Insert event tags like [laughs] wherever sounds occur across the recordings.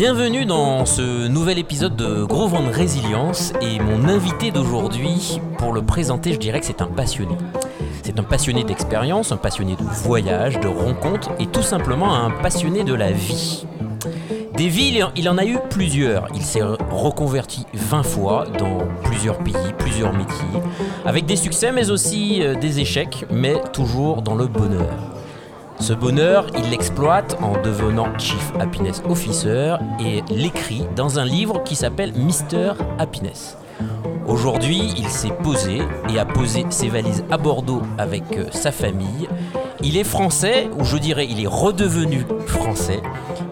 Bienvenue dans ce nouvel épisode de Gros Vent de Résilience et mon invité d'aujourd'hui, pour le présenter, je dirais que c'est un passionné. C'est un passionné d'expérience, un passionné de voyage, de rencontres et tout simplement un passionné de la vie. Des villes, il en a eu plusieurs. Il s'est reconverti 20 fois dans plusieurs pays, plusieurs métiers, avec des succès mais aussi euh, des échecs, mais toujours dans le bonheur. Ce bonheur, il l'exploite en devenant Chief Happiness Officer et l'écrit dans un livre qui s'appelle Mister Happiness. Aujourd'hui, il s'est posé et a posé ses valises à Bordeaux avec euh, sa famille. Il est français, ou je dirais il est redevenu français.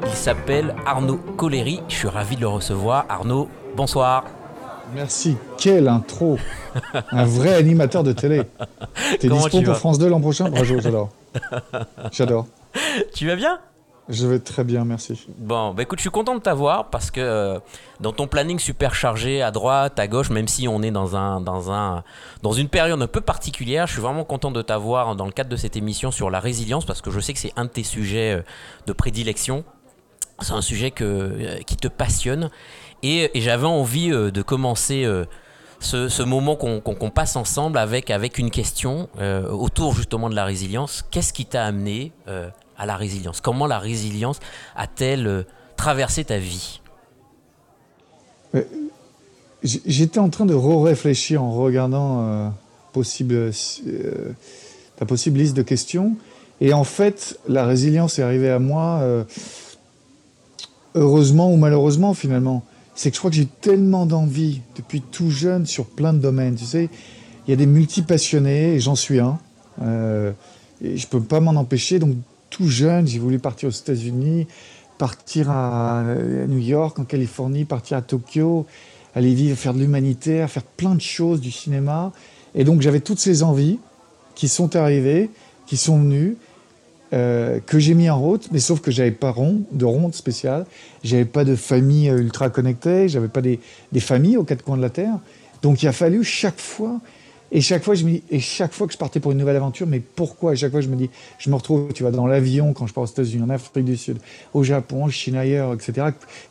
Il s'appelle Arnaud Collery. Je suis ravi de le recevoir. Arnaud, bonsoir. Merci. Quelle intro Un vrai animateur de télé. T'es dispo pour France 2 l'an prochain? Bravo, j'adore. J'adore. Tu vas bien? Je vais très bien, merci. Bon, bah écoute, je suis content de t'avoir parce que euh, dans ton planning super chargé à droite, à gauche, même si on est dans, un, dans, un, dans une période un peu particulière, je suis vraiment content de t'avoir dans le cadre de cette émission sur la résilience parce que je sais que c'est un de tes sujets euh, de prédilection. C'est un sujet que, euh, qui te passionne et, j'avais envie de commencer. Ce, ce, moment qu'on passe ensemble avec, avec une question autour justement de la résilience. Qu'est-ce qui t'a amené à la résilience? Comment la résilience a-t-elle euh, traversé ta vie? J'étais en train de réfléchir en regardant euh, euh, ta possible liste de questions. Et en fait, la résilience est arrivée à moi, heureusement ou malheureusement finalement. C'est que je crois que j'ai tellement d'envie depuis tout jeune sur plein de domaines. Tu sais, il y a des multipassionnés, et j'en suis un. et je peux pas m'en empêcher. Donc tout jeune, j'ai voulu partir aux États-Unis, partir à New York, en Californie, partir à Tokyo, aller vivre, faire de l'humanitaire, faire plein de choses, du cinéma. Et donc j'avais toutes ces envies qui sont arrivées, qui sont venues, euh, que j'ai mis en route, mais sauf que j'avais pas rond, de ronde spéciale, j'avais pas de famille euh, ultra connectée, j'avais pas des, des familles aux quatre coins de la Terre. Donc il a fallu chaque fois et chaque fois, je me dis, et chaque fois que je partais pour une nouvelle aventure, mais pourquoi? Et chaque fois, je me dis, je me retrouve, tu vois, dans l'avion quand je pars aux États-Unis, en Afrique du Sud, au Japon, en Chine, ailleurs, etc.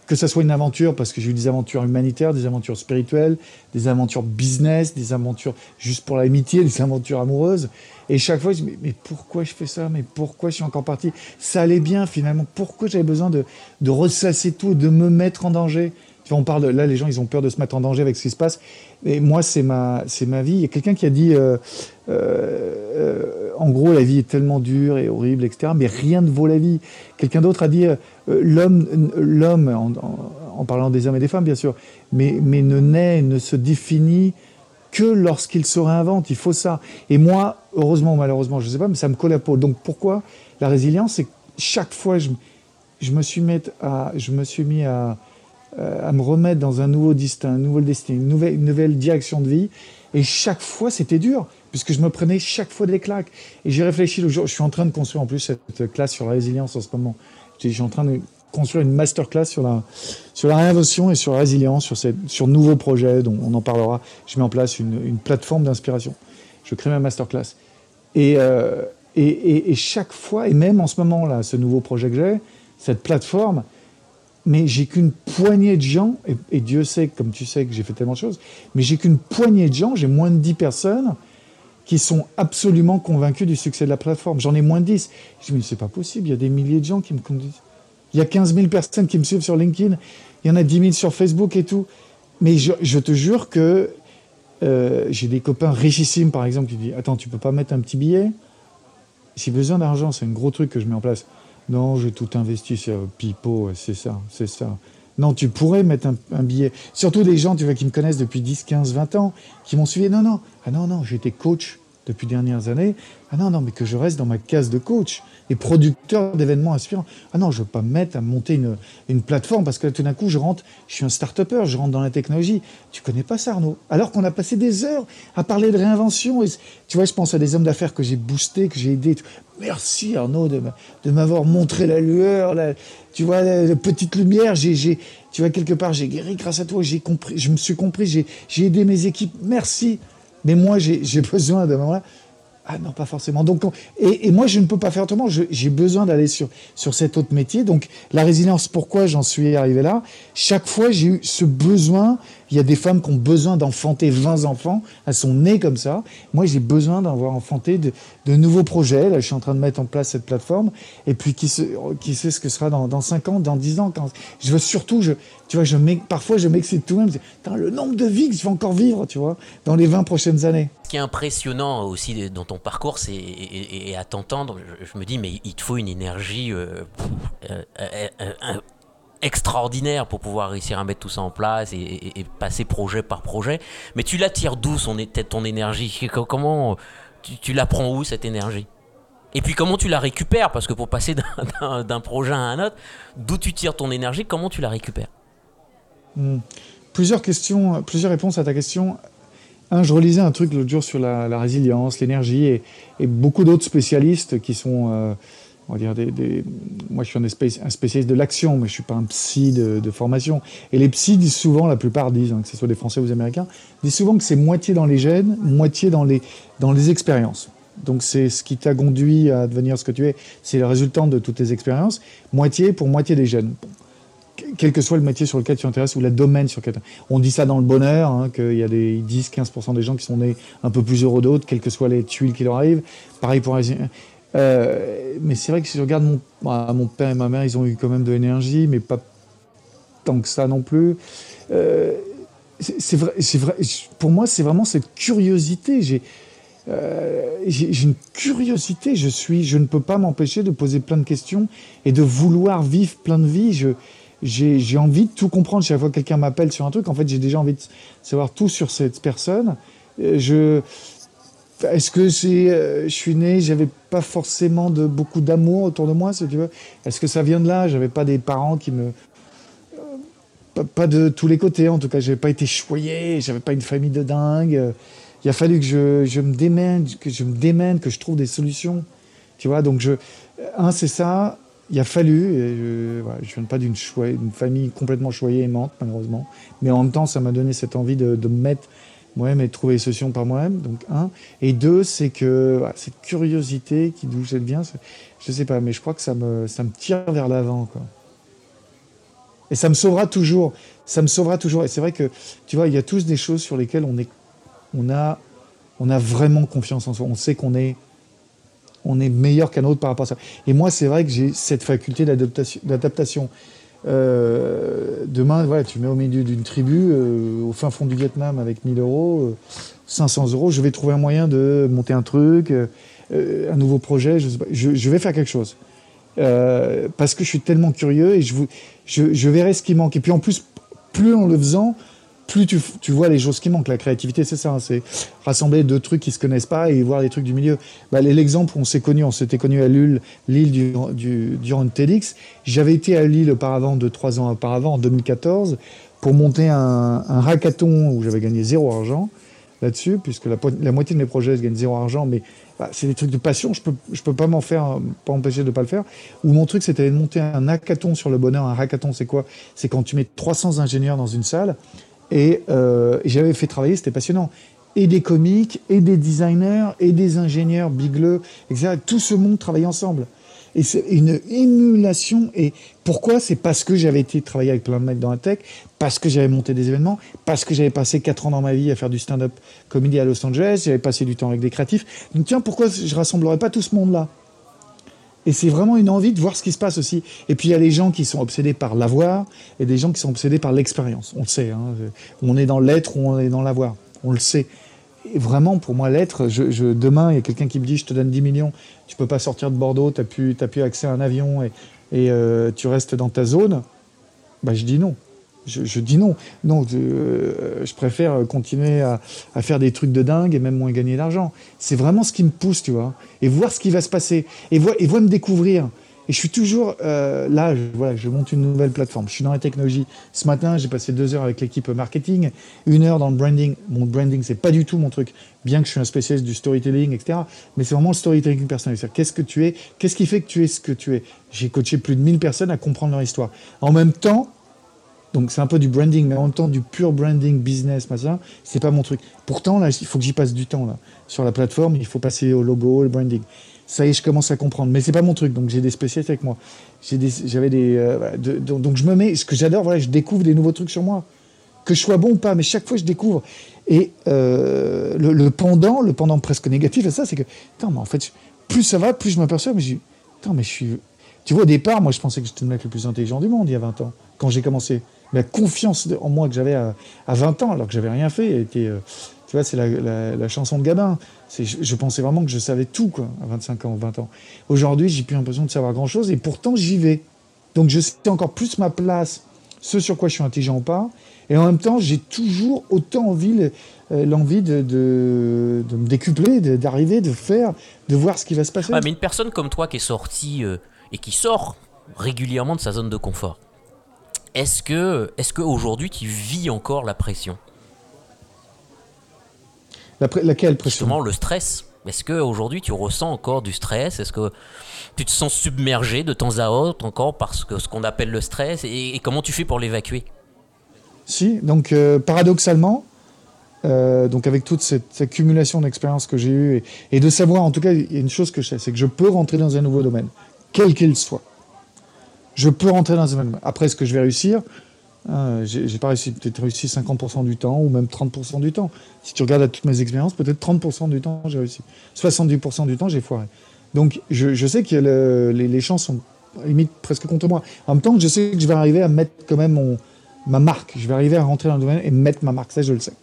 Que ça soit une aventure, parce que j'ai eu des aventures humanitaires, des aventures spirituelles, des aventures business, des aventures juste pour l'amitié, [laughs] des aventures amoureuses. Et chaque fois, je me dis, mais pourquoi je fais ça? Mais pourquoi je suis encore parti? Ça allait bien finalement. Pourquoi j'avais besoin de, ressasser tout, de me mettre en danger? On parle là, les gens, ils ont peur de se mettre en danger avec ce qui se passe. Et moi, c'est ma, c'est ma vie. Il y a quelqu'un qui a dit, euh, euh, en gros, la vie est tellement dure et horrible, etc. Mais rien ne vaut la vie. Quelqu'un d'autre a dit, euh, l'homme, l'homme, en, parlant des hommes et des femmes, bien sûr, mais, mais ne naît, ne se définit que lorsqu'il se réinvente. Il faut ça. Et moi, heureusement ou malheureusement, je ne sais pas, mais ça me colle à peau. Donc pourquoi la résilience C'est chaque fois, je, je me suis mis à, je me suis mis à à me remettre dans un nouveau destin, une nouvelle, une nouvelle direction de vie. Et chaque fois, c'était dur, puisque je me prenais chaque fois des claques. Et j'ai réfléchi le jour, je suis en train de construire en plus cette classe sur la résilience en ce moment. Je suis en train de construire une masterclass sur la, sur la réinvention et sur la résilience, sur, ces, sur nouveaux projets dont on en parlera. Je mets en place une, une plateforme d'inspiration. Je crée ma masterclass. Et, euh, et, et, et, chaque fois, et même en ce moment-là, ce nouveau projet que j'ai, cette plateforme, mais j'ai qu'une poignée de gens, et, Dieu sait, comme tu sais, que j'ai fait tellement de choses, mais j'ai qu'une poignée de gens, j'ai moins de 10 personnes qui sont absolument convaincus du succès de la plateforme. J'en ai moins de 10. Je me dis, c'est pas possible, il y a des milliers de gens qui me connaissent. Il y a 15 000 personnes qui me suivent sur LinkedIn, il y en a 10 000 sur Facebook et tout. Mais je, te jure que euh, j'ai des copains richissimes, par exemple, qui disent, attends, tu peux pas mettre un petit billet? Si besoin d'argent, c'est un gros truc que je mets en place. Non, j'ai tout investi sur Pipo, c'est ça, c'est ça. Non, tu pourrais mettre un, billet. Surtout des gens, tu vois, qui me connaissent depuis 10, 15, 20 ans, qui m'ont suivi. Non, non, ah non, non, j'étais coach depuis dernières années. Ah non, non, mais que je reste dans ma case de coach et producteur d'événements inspirants. Ah non, je ne veux pas me mettre à monter une, une plateforme parce que tout d'un coup, je rentre, je suis un start-upper, je rentre dans la technologie. Tu connais pas ça, Arnaud? Alors qu'on a passé des heures à parler de réinvention. Tu vois, je pense à des hommes d'affaires que j'ai boostés, que j'ai aidés. Merci, Arnaud, de m'avoir montré la lueur, la, tu vois, la, petite lumière. J'ai, tu vois, quelque part, j'ai guéri grâce à toi. J'ai compris, je me suis compris, j'ai aidé mes équipes. Merci. Mais moi, j'ai besoin de moment-là Ah non, pas forcément. Donc, et, et, moi, je ne peux pas faire autrement. J'ai besoin d'aller sur, sur cet autre métier. Donc, la résilience, pourquoi j'en suis arrivé là? Chaque fois, j'ai eu ce besoin. Il y a des femmes qui ont besoin d'enfanter 20 enfants. Elles sont nées comme ça. Moi, j'ai besoin d'avoir enfanté de, de, nouveaux projets. Là, je suis en train de mettre en place cette plateforme. Et puis, qui, sait ce que sera dans, dans 5 ans, dans 10 ans Je veux surtout, tu vois, parfois, je m'excite tout même. Le nombre de vies que je vais encore vivre, tu vois, dans les 20 prochaines années. Ce qui est impressionnant aussi dans ton parcours, c'est et, à t'entendre, je, me dis, mais il te faut une énergie euh, euh, euh, extraordinaire pour pouvoir réussir à mettre tout ça en place et, passer projet par projet. Mais tu l'attires d'où son, ton énergie? Comment tu, tu la prends où cette énergie? Et puis comment tu la récupères? Parce que pour passer [laughs] d'un projet à un autre, d'où tu tires ton énergie, comment tu la récupères? Hmm. Plusieurs questions, plusieurs réponses à ta question. Un, je relisais un truc l'autre jour sur la, résilience, l'énergie, et, beaucoup d'autres spécialistes qui sont, euh, on va dire, des, moi je suis un, spécialiste de l'action, mais je suis pas un psy de, formation. Et les psys disent souvent, la plupart disent, hein, que ce soit des Français ou des Américains, disent souvent que c'est moitié dans les gènes, moitié dans les, dans les expériences. Donc c'est ce qui t'a conduit à devenir ce que tu es, c'est le résultat de toutes tes expériences, moitié pour moitié des gènes quel que soit le métier sur lequel tu t'intéresses ou le domaine sur lequel On dit ça dans le bonheur, hein, qu'il y a des 10-15% des gens qui sont nés un peu plus heureux d'autres, quelles que soient les tuiles qui leur arrivent. Pareil pour... Euh, mais c'est vrai que si je regarde mon, bah, mon père et ma mère, ils ont eu quand même de l'énergie, mais pas tant que ça non plus. Euh, c'est vrai, vrai, pour moi, c'est vraiment cette curiosité. J'ai euh, j'ai une curiosité. Je suis, je ne peux pas m'empêcher de poser plein de questions et de vouloir vivre plein de vies. Je, j'ai envie de tout comprendre. Chaque fois que quelqu'un m'appelle sur un truc, en fait, j'ai déjà envie de savoir tout sur cette personne. Je, est-ce que c'est, euh, je suis né, j'avais pas forcément de beaucoup d'amour autour de moi, si tu veux. Est-ce que ça vient de là? J'avais pas des parents qui me, euh, pas, de tous les côtés. En tout cas, j'avais pas été choyé, j'avais pas une famille de dingue. Il a fallu que je, je me démène, que je me démène, que je trouve des solutions. Tu vois, donc je, un c'est ça il a fallu, et je, ne viens pas d'une famille complètement choyée aimante, malheureusement, mais en même temps, ça m'a donné cette envie de, me mettre moi-même et trouver les solutions par moi-même. Donc, un. Et deux, c'est que cette curiosité qui d'où elle vient, je sais pas, mais je crois que ça me, ça me tire vers l'avant. Et ça me sauvera toujours. Ça me sauvera toujours. Et c'est vrai que, tu vois, il y a tous des choses sur lesquelles on, est, on, a, on a vraiment confiance en soi. On sait qu'on est on est meilleur qu'un autre par rapport à ça. Et moi, c'est vrai que j'ai cette faculté d'adaptation. Euh, demain, voilà, tu mets au milieu d'une tribu, euh, au fin fond du Vietnam, avec 1000 euros, 500 euh, euros, je vais trouver un moyen de monter un truc, un nouveau projet, je, vais faire quelque chose. parce que je suis tellement curieux et je, je verrai ce qui manque. Et puis en plus, plus en le faisant, plus tu, tu, vois les choses qui manquent. La créativité, c'est ça, hein, c'est rassembler deux trucs qui se connaissent pas et voir les trucs du milieu. Bah, L'exemple on s'est connu, on s'était connu à Lille, Lille du, du, durant TEDx. J'avais été à Lille auparavant, de trois ans auparavant, en 2014, pour monter un, un hackathon où j'avais gagné zéro argent là-dessus, puisque la, la, moitié de mes projets, je gagne zéro argent, mais bah, c'est des trucs de passion, je peux, je peux pas m'en faire, pas empêcher de pas le faire. Ou mon truc, c'était de monter un hackathon sur le bonheur. Un hackathon, c'est quoi? C'est quand tu mets 300 ingénieurs dans une salle euh, et j'avais fait travailler, c'était passionnant. Et des comiques, et des designers, et des ingénieurs, bigleux, etc. Tout ce monde travaillait ensemble. Et c'est une émulation. Et pourquoi? C'est parce que j'avais été travailler avec plein de mecs dans la tech, parce que j'avais monté des événements, parce que j'avais passé 4 ans dans ma vie à faire du stand-up comédie à Los Angeles, j'avais passé du temps avec des créatifs. Donc tiens, pourquoi je rassemblerais pas tout ce monde-là? Et c'est vraiment une envie de voir ce qui se passe aussi. Et puis il y a les gens qui sont obsédés par l'avoir et des gens qui sont obsédés par l'expérience. On le sait. Hein. On est dans l'être ou on est dans l'avoir. On le sait. Et vraiment, pour moi, l'être, je, demain, il y a quelqu'un qui me dit Je te donne 10 millions, tu peux pas sortir de Bordeaux, tu n'as plus, accès à un avion et, et euh, tu restes dans ta zone. Bah, je dis non je, dis non. Non, je, je préfère continuer à, faire des trucs de dingue et même moins gagner d'argent. C'est vraiment ce qui me pousse, tu vois. Et voir ce qui va se passer. Et voir, et voir me découvrir. Et je suis toujours euh, là, je, voilà, je monte une nouvelle plateforme. Je suis dans la technologie. Ce matin, j'ai passé deux heures avec l'équipe marketing, une heure dans le branding. Mon branding, c'est pas du tout mon truc, bien que je suis un spécialiste du storytelling, etc. Mais c'est vraiment le storytelling personnel. Qu'est-ce que tu es? Qu'est-ce qui fait que tu es ce que tu es? J'ai coaché plus de 1000 personnes à comprendre leur histoire. En même temps, Donc c'est un peu du branding, mais en même temps du pur branding business, machin, c'est pas mon truc. Pourtant, là, il faut que j'y passe du temps, là. Sur la plateforme, il faut passer au logo, au branding. Ça y est, je commence à comprendre. Mais c'est pas mon truc, donc j'ai des spécialistes avec moi. J'avais des. Euh, donc je me mets. Ce que j'adore, voilà, je découvre des nouveaux trucs sur moi. Que je sois bon ou pas, mais chaque fois je découvre. Et euh, le, pendant, le pendant presque négatif à ça, c'est que, mais en fait, plus ça va, plus je m'aperçois, mais je mais je suis. Tu vois, au départ, moi, je pensais que j'étais le mec le plus intelligent du monde il y a 20 ans, quand j'ai commencé. La confiance en moi que j'avais à, 20 ans, alors que j'avais rien fait, était. Euh, tu vois, c'est la, chanson de Gabin. Je, pensais vraiment que je savais tout, quoi, à 25 ans, 20 ans. Aujourd'hui, j'ai plus l'impression de savoir grand-chose, et pourtant, j'y vais. Donc, je sais encore plus ma place, ce sur quoi je suis intelligent ou pas. Et en même temps, j'ai toujours autant envie, euh, l'envie de, de, me décupler, d'arriver, de, faire, de voir ce qui va se passer. mais une personne comme toi qui est sortie euh, et qui sort régulièrement de sa zone de confort, est-ce que, est-ce qu'aujourd'hui tu vis encore la pression? Laquelle pression? Justement, le stress. Est-ce qu'aujourd'hui tu ressens encore du stress? Est-ce que tu te sens submergé de temps à autre encore par ce qu'on appelle le stress? Et, comment tu fais pour l'évacuer? Si, donc euh, paradoxalement, euh, donc avec toute cette accumulation d'expériences que j'ai eue et, de savoir, en tout cas, il y a une chose que je sais, c'est que je peux rentrer dans un nouveau domaine, quel qu'il soit. Je peux rentrer dans un domaine. Après, est-ce que je vais réussir? Euh, J'ai pas réussi, peut-être réussi 50% du temps ou même 30% du temps. Si tu regardes à toutes mes expériences, peut-être 30% du temps j'ai réussi. 70% du temps j'ai foiré. Donc je, sais que les, les, chances sont limite presque contre moi. En même temps, je sais que je vais arriver à mettre quand même mon, ma marque. Je vais arriver à rentrer dans le domaine et mettre ma marque. Ça, je le sais.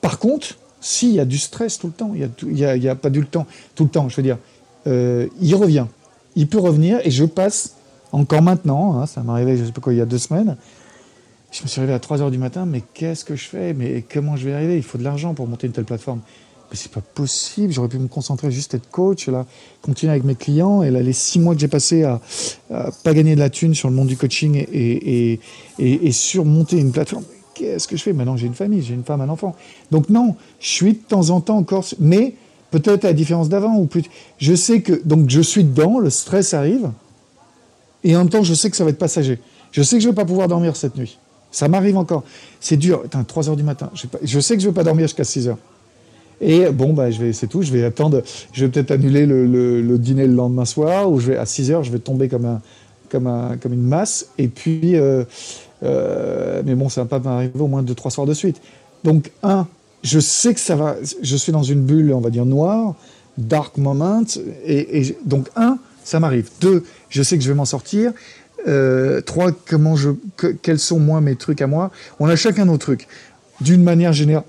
Par contre, s'il y a du stress tout le temps, il n'y a, y a, pas du temps, tout le temps, je veux dire, euh, il revient. Il peut revenir et je passe encore maintenant, hein, ça m'est arrivé, je sais pas quoi, il y a deux semaines, je me suis réveillé à 3 h du matin, mais qu'est-ce que je fais? Mais comment je vais y arriver? Il faut de l'argent pour monter une telle plateforme. Mais c'est pas possible, j'aurais pu me concentrer juste être coach, là, continuer avec mes clients, et là, les six mois que j'ai passé à, à, pas gagner de la thune sur le monde du coaching et surmonter une plateforme, qu'est-ce que je fais? Maintenant, j'ai une famille, j'ai une femme, un enfant. Donc non, je suis de temps en temps encore, mais peut-être à la différence d'avant ou plus. Je sais que donc je suis dedans, le stress arrive, et en même temps, je sais que ça va être passager. Je sais que je vais pas pouvoir dormir cette nuit. Ça m'arrive encore. C'est dur. Putain, 3 heures du matin. Je, sais que je vais pas dormir jusqu'à 6 heures. Et bon, bah, je vais, c'est tout. Je vais attendre. Je vais peut-être annuler le, dîner le lendemain soir, ou je vais à 6 heures, je vais tomber comme un, comme un, comme une masse. Et puis, euh, euh, mais bon, ça va pas m'arriver au moins deux, trois soirs de suite. Donc, un, je sais que ça va. Je suis dans une bulle, on va dire noire, dark moment. Et, donc, un, ça m'arrive. Deux, je sais que je vais m'en sortir. Euh, trois, comment je, quels sont moi mes trucs à moi? On a chacun nos trucs. D'une manière générale,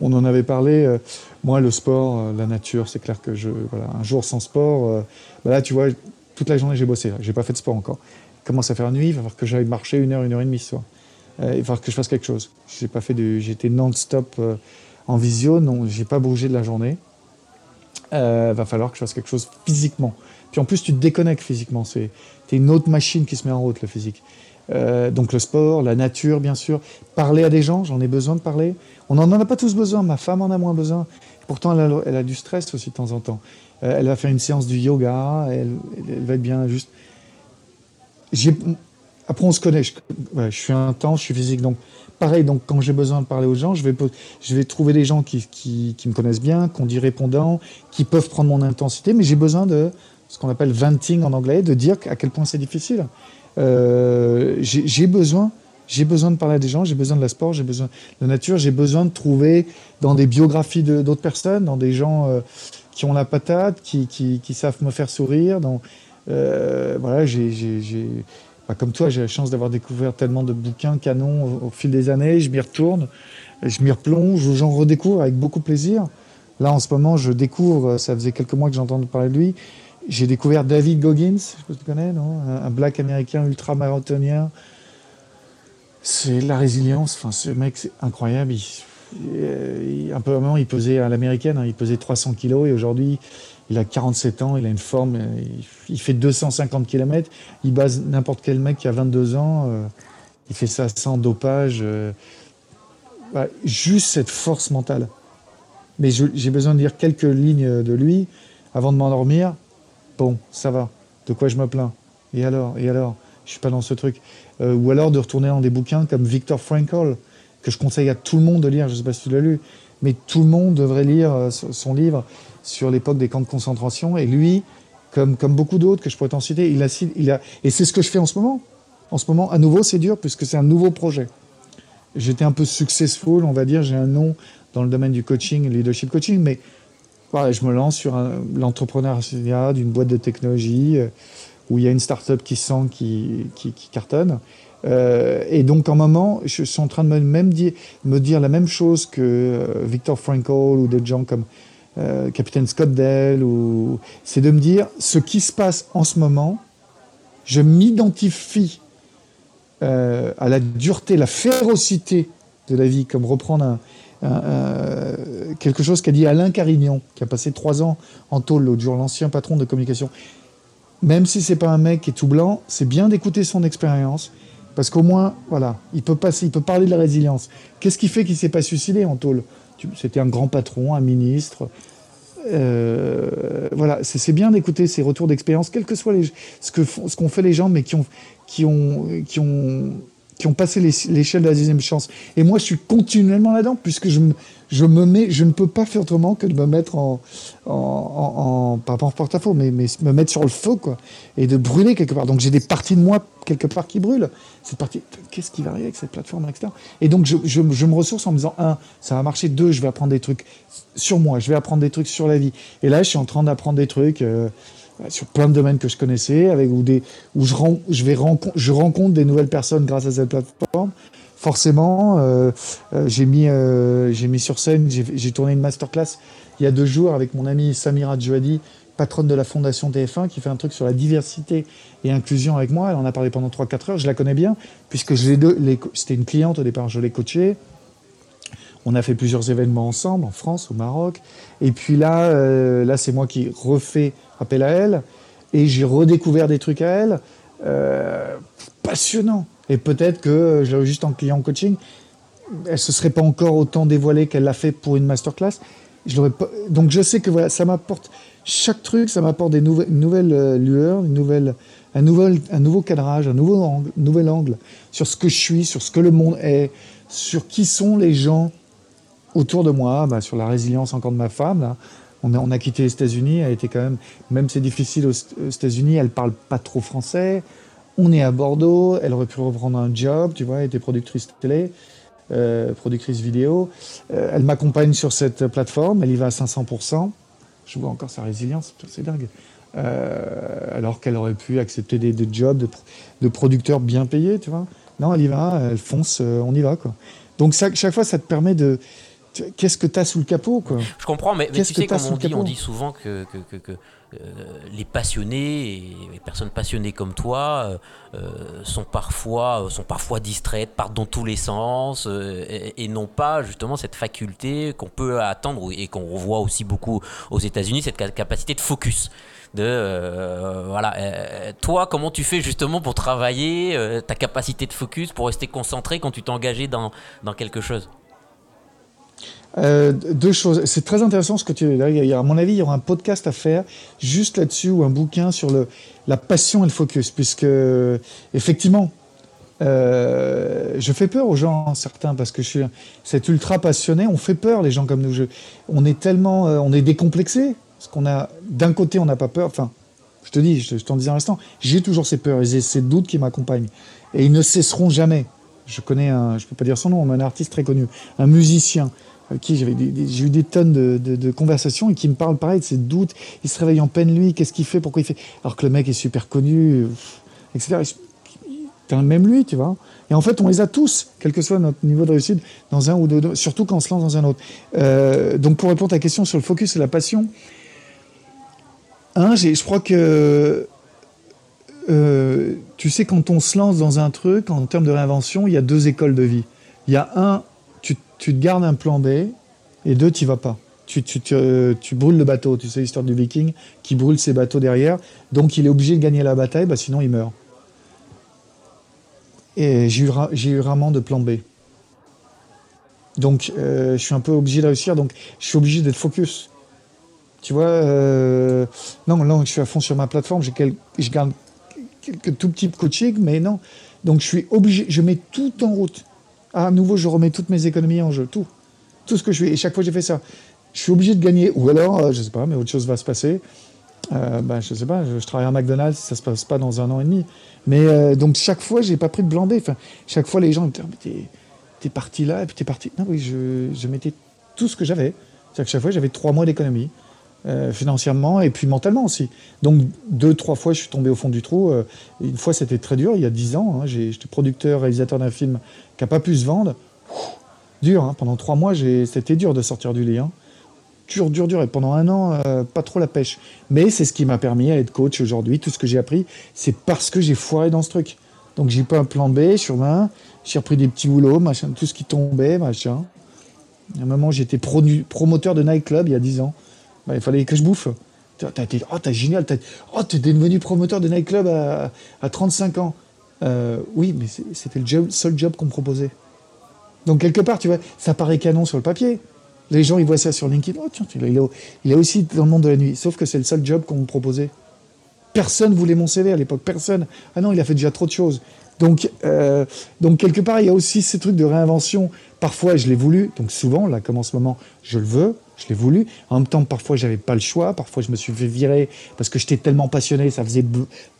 on en avait parlé. Euh, moi, le sport, la nature, c'est clair que je, voilà, un jour sans sport, bah là, tu vois, toute la journée j'ai bossé. J'ai pas fait de sport encore commence à faire nuit, il va falloir que j'aille marcher une heure, une heure et demie soir. Euh, il va falloir que je fasse quelque chose. J'ai pas fait de, j'étais non-stop euh, en visio, non, j'ai pas bougé de la journée. Il euh, va falloir que je fasse quelque chose physiquement. Puis en plus, tu te déconnectes physiquement. C'est une autre machine qui se met en route, le physique. donc le sport, la nature, bien sûr. Parler à des gens, j'en ai besoin de parler. On n'en a pas tous besoin, ma femme en a moins besoin. Pourtant, elle a, du stress aussi de temps en temps. elle va faire une séance du yoga, elle, va être bien juste après, on se connaît. Je, suis intense, je suis physique. Donc, pareil, donc, quand j'ai besoin de parler aux gens, je vais, trouver des gens qui, me connaissent bien, qui ont dit répondant, qui peuvent prendre mon intensité, mais j'ai besoin de ce qu'on appelle venting en anglais, de dire à quel point c'est difficile. Euh, j'ai besoin. J'ai besoin de parler à des gens, j'ai besoin de la sport, j'ai besoin de la nature, j'ai besoin de trouver dans des biographies d'autres personnes, dans des gens euh, qui ont la patate, qui, qui, savent me faire sourire, dans, euh, voilà, j'ai, bah, comme toi, j'ai la chance d'avoir découvert tellement de bouquins canons au, fil des années. Je m'y retourne, je m'y replonge, j'en redécouvre avec beaucoup de plaisir. Là, en ce moment, je découvre, ça faisait quelques mois que j'entendais parler de lui, j'ai découvert David Goggins, je tu connais, non? Un, black américain ultra-marathonien. C'est la résilience, enfin, ce mec, c'est incroyable. Il, un peu moment, il pesait à l'américaine, hein, il pesait 300 kilos et aujourd'hui, il a 47 ans, il a une forme, il fait 250 km, il base n'importe quel mec qui a 22 ans, euh, il fait ça sans dopage. Euh, juste cette force mentale. Mais j'ai besoin de lire quelques lignes de lui avant de m'endormir. Bon, ça va. De quoi je me plains? Et alors? Et alors? Je suis pas dans ce truc. Euh, ou alors de retourner dans des bouquins comme Viktor Frankl, que je conseille à tout le monde de lire. Je sais pas si tu l'as lu, mais tout le monde devrait lire euh, son livre sur l'époque des camps de concentration. Et lui, comme, comme beaucoup d'autres que je pourrais t'en citer, il a, il a, et c'est ce que je fais en ce moment. En ce moment, à nouveau, c'est dur puisque c'est un nouveau projet. J'étais un peu successful, on va dire. J'ai un nom dans le domaine du coaching, leadership coaching, mais je me lance sur l'entrepreneuriat d'une boîte de technologie euh, où il y a une start-up qui sent, qui, cartonne. Euh, et donc, en moment, je suis en train de me, dire, la même chose que euh, Victor Frankl ou des gens comme Capitaine Scott Dell. C'est de me dire ce qui se passe en ce moment, je m'identifie à la dureté, la férocité de la vie, comme reprendre un, euh, quelque chose qu'a dit Alain Carignon, qui a passé trois ans en tôle l'autre jour, l'ancien patron de communication. Même si c'est pas un mec qui est tout blanc, c'est bien d'écouter son expérience, parce qu'au moins, voilà, il peut passer, il peut parler de la résilience. Qu'est-ce qui fait qu'il s'est pas suicidé en tôle? C'était un grand patron, un ministre. Euh, voilà, c'est bien d'écouter ces retours d'expérience, quel que soit ce qu'ont fait les gens, mais qui ont qui ont passé l'échelle de la deuxième chance. Et moi, je suis continuellement là-dedans, puisque je je me mets, je ne peux pas faire autrement que de me mettre en, pas porte-à-faux, mais, mais me mettre sur le feu, quoi, et de brûler quelque part. Donc j'ai des parties de moi quelque part qui brûlent. Cette partie, qu'est-ce qui va arriver avec cette plateforme, etc. Et donc je, je, je, me ressource en me disant, un, ça va marcher, deux, je vais apprendre des trucs sur moi, je vais apprendre des trucs sur la vie. Et là, je suis en train d'apprendre des trucs. Euh, sur plein de domaines que je connaissais, avec où, des, où je, je, vais je rencontre des nouvelles personnes grâce à cette plateforme. Forcément, euh, euh, j'ai mis, euh, j'ai mis sur scène, j'ai tourné une masterclass il y a deux jours avec mon amie Samira Djouadi, patronne de la fondation TF1, qui fait un truc sur la diversité et inclusion avec moi. Elle en a parlé pendant 3-4 heures. Je la connais bien, puisque c'était une cliente au départ, je l'ai coachée. On a fait plusieurs événements ensemble, en France, au Maroc. Et puis là, là c'est moi qui refais appel à elle, et j'ai redécouvert des trucs à elle, euh, passionnants. Et peut-être que je juste en client coaching, elle se serait pas encore autant dévoilée qu'elle l'a fait pour une masterclass. Je pas... Donc je sais que voilà, ça m'apporte chaque truc, ça m'apporte des nouvelles, une nouvelle euh, lueur, une nouvelle, un, nouvel, un nouveau cadrage, un nouveau nouvel angle sur ce que je suis, sur ce que le monde est, sur qui sont les gens autour de moi, bah, sur la résilience encore de ma femme. Là on a, quitté les États-Unis, elle était quand même, même c'est difficile aux, États-Unis, elle parle pas trop français. On est à Bordeaux, elle aurait pu reprendre un job, tu vois, elle était productrice télé, euh, productrice vidéo. Euh, elle m'accompagne sur cette plateforme, elle y va à 500%. Je vois encore sa résilience, c'est dingue. Euh, alors qu'elle aurait pu accepter des, jobs de, de producteurs bien payés, tu vois. Non, elle y va, elle fonce, on y va, quoi. Donc chaque fois, ça te permet de, Qu'est-ce que tu as sous le capot quoi Je comprends, mais, tu sais, comme on dit, on dit souvent que, que, que, euh, les passionnés et les personnes passionnées comme toi euh, euh, sont, parfois, sont parfois distraites, partent dans tous les sens et, n'ont pas justement cette faculté qu'on peut attendre et qu'on revoit aussi beaucoup aux États-Unis, cette capacité de focus de voilà. Toi comment tu fais justement pour travailler ta capacité de focus pour rester concentré quand tu t'es engagé dans, dans quelque chose? Euh, deux choses. C'est très intéressant ce que tu dis. À mon avis, il y aura un podcast à faire juste là-dessus ou un bouquin sur la passion et le focus, puisque effectivement, euh, je fais peur aux gens certains parce que je suis cet ultra passionné. On fait peur les gens comme nous. On est tellement, euh, on est décomplexé parce qu'on a d'un côté on n'a pas peur. Enfin, je te dis, je, t'en disais un instant, j'ai toujours ces peurs et ces doutes qui m'accompagnent et ils ne cesseront jamais. Je connais un, je peux pas dire son nom, mais un artiste très connu, un musicien qui j'ai eu des tonnes de, conversations et qui me parle pareil de ses doutes. Il se réveille en peine lui, qu'est-ce qu'il fait, pourquoi il fait. Alors que le mec est super connu, etc. Même lui, tu vois. Et en fait, on les a tous, quel que soit notre niveau de réussite, dans un ou deux, surtout quand on se lance dans un autre. Euh, donc, pour répondre à ta question sur le focus et la passion, un, je crois que euh, tu sais, quand on se lance dans un truc, en termes de réinvention, il y a deux écoles de vie. Il y a un, tu te gardes un plan B, et deux, tu vas pas. Euh, tu, brûles le bateau, tu sais l'histoire du viking qui brûle ses bateaux derrière, donc il est obligé de gagner la bataille, bah sinon il meurt. Et j'ai eu, j'ai eu rarement de plan B. Donc euh, je suis un peu obligé de réussir, donc je suis obligé d'être focus. Tu vois, euh, non, là je suis à fond sur ma plateforme, je garde quelques tout petits coachings, mais non. Donc je suis obligé, je mets tout en route. À nouveau, je remets toutes mes économies en jeu, tout. Tout ce que je fais. Et chaque fois, j'ai fait ça. Je suis obligé de gagner. Ou alors, euh, je sais pas, mais autre chose va se passer. Euh, bah, je sais pas, je, travaille à McDonald's, ça se passe pas dans un an et demi. Mais euh, donc, chaque fois, j'ai pas pris de blanc chaque fois, les gens me disent, t'es parti là, et puis t'es parti. Non, oui, je, je mettais tout ce que j'avais. C'est-à-dire que chaque fois, j'avais trois mois d'économie. Euh, financièrement et puis mentalement aussi. Donc deux, trois fois, je suis tombé au fond du trou. Euh, une fois, c'était très dur, il y a dix ans. Hein, J'étais producteur, réalisateur d'un film qui n'a pas pu se vendre. dur, hein, pendant trois mois, c'était dur de sortir du lit. Hein. Dur, dur, dur. Et pendant un an, euh, pas trop la pêche. Mais c'est ce qui m'a permis à être coach aujourd'hui. Tout ce que j'ai appris, c'est parce que j'ai foiré dans ce truc. Donc j'ai pas un plan B sur 20. J'ai repris des petits boulots, machin, tout ce qui tombait, machin. À un moment, j'étais promoteur de nightclub il y a dix ans. Bah, il fallait que je bouffe. Été, oh, t'es génial, oh, t'es devenu promoteur de nightclub à, à 35 ans. Euh, oui, mais c'était le seul job qu'on me proposait. Donc, quelque part, tu vois, ça paraît canon sur le papier. Les gens, ils voient ça sur LinkedIn. Oh, tiens, il est, il est aussi dans le monde de la nuit. Sauf que c'est le seul job qu'on me proposait. Personne voulait mon CV à l'époque. Personne. Ah non, il a fait déjà trop de choses. Donc, euh, donc quelque part, il y a aussi ces trucs de réinvention. Parfois, je l'ai voulu. Donc, souvent, là, comme en ce moment, je le veux. Je l'ai voulu. En même temps, parfois, j'avais pas le choix. Parfois, je me suis fait virer parce que j'étais tellement passionné. Ça faisait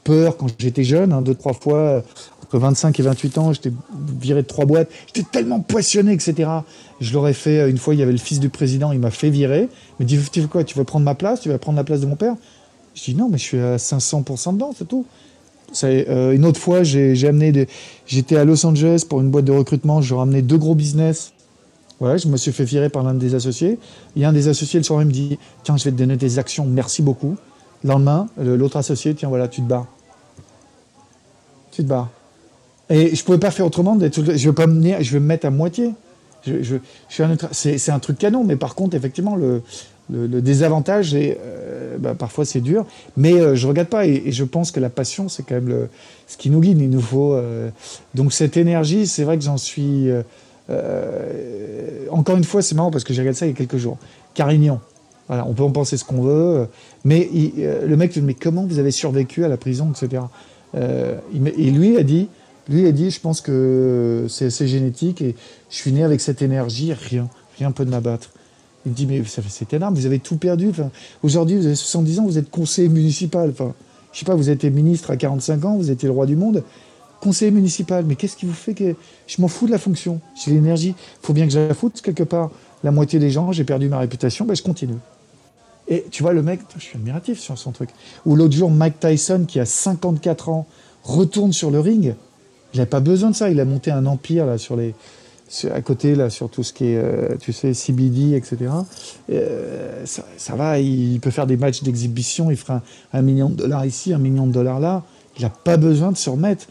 peur quand j'étais jeune. Hein, deux, trois fois, euh, entre 25 et 28 ans, j'étais viré de trois boîtes. J'étais tellement passionné, etc. Je l'aurais fait euh, une fois. Il y avait le fils du président. Il m'a fait virer. Il m'a dit Tu veux quoi? Tu veux prendre ma place? Tu vas prendre la place de mon père? Je dis Non, mais je suis à 500% dedans, c'est tout. Euh, une autre fois, j'ai amené. J'étais à Los Angeles pour une boîte de recrutement. Je ramené deux gros business voilà, je me suis fait virer par l'un des associés. Il y a un des associés le soir, il me dit Tiens, je vais te donner des actions, merci beaucoup. Le lendemain, l'autre associé Tiens, voilà, tu te barres. Tu te barres. Et je ne pouvais pas faire autrement. Je vais pas me je vais me mettre à moitié. Je, c'est un truc canon, mais par contre, effectivement, le, le, désavantage, est, euh, bah, parfois c'est dur, mais euh, je ne regarde pas. Et, je pense que la passion, c'est quand même ce qui nous guide. Il nous faut. Euh, donc cette énergie, c'est vrai que j'en suis. Encore une fois, c'est marrant parce que j'ai regardé ça il y a quelques jours. Carignan. Voilà, on peut en penser ce qu'on veut, mais le mec me dit mais comment vous avez survécu à la prison, etc. Et lui a dit, lui a dit, je pense que c'est assez génétique et je suis né avec cette énergie, rien, rien peut m'abattre. Il me dit mais c'est énorme, vous avez tout perdu. Aujourd'hui, vous avez 70 ans, vous êtes conseiller municipal. Enfin, je sais pas, vous êtes ministre à 45 ans, vous étiez le roi du monde conseiller municipal, mais qu'est-ce qui vous fait que je m'en fous de la fonction J'ai l'énergie, il faut bien que je la foute quelque part. La moitié des gens, j'ai perdu ma réputation, ben je continue. Et tu vois, le mec, je suis admiratif sur son truc. Ou l'autre jour, Mike Tyson, qui a 54 ans, retourne sur le ring. Il n'a pas besoin de ça. Il a monté un empire là sur les, à côté là sur tout ce qui est, euh, tu sais, CBD, etc. Euh, ça, va. Il peut faire des matchs d'exhibition. Il fera un, million de dollars ici, un million de dollars là. Il n'a pas besoin de se remettre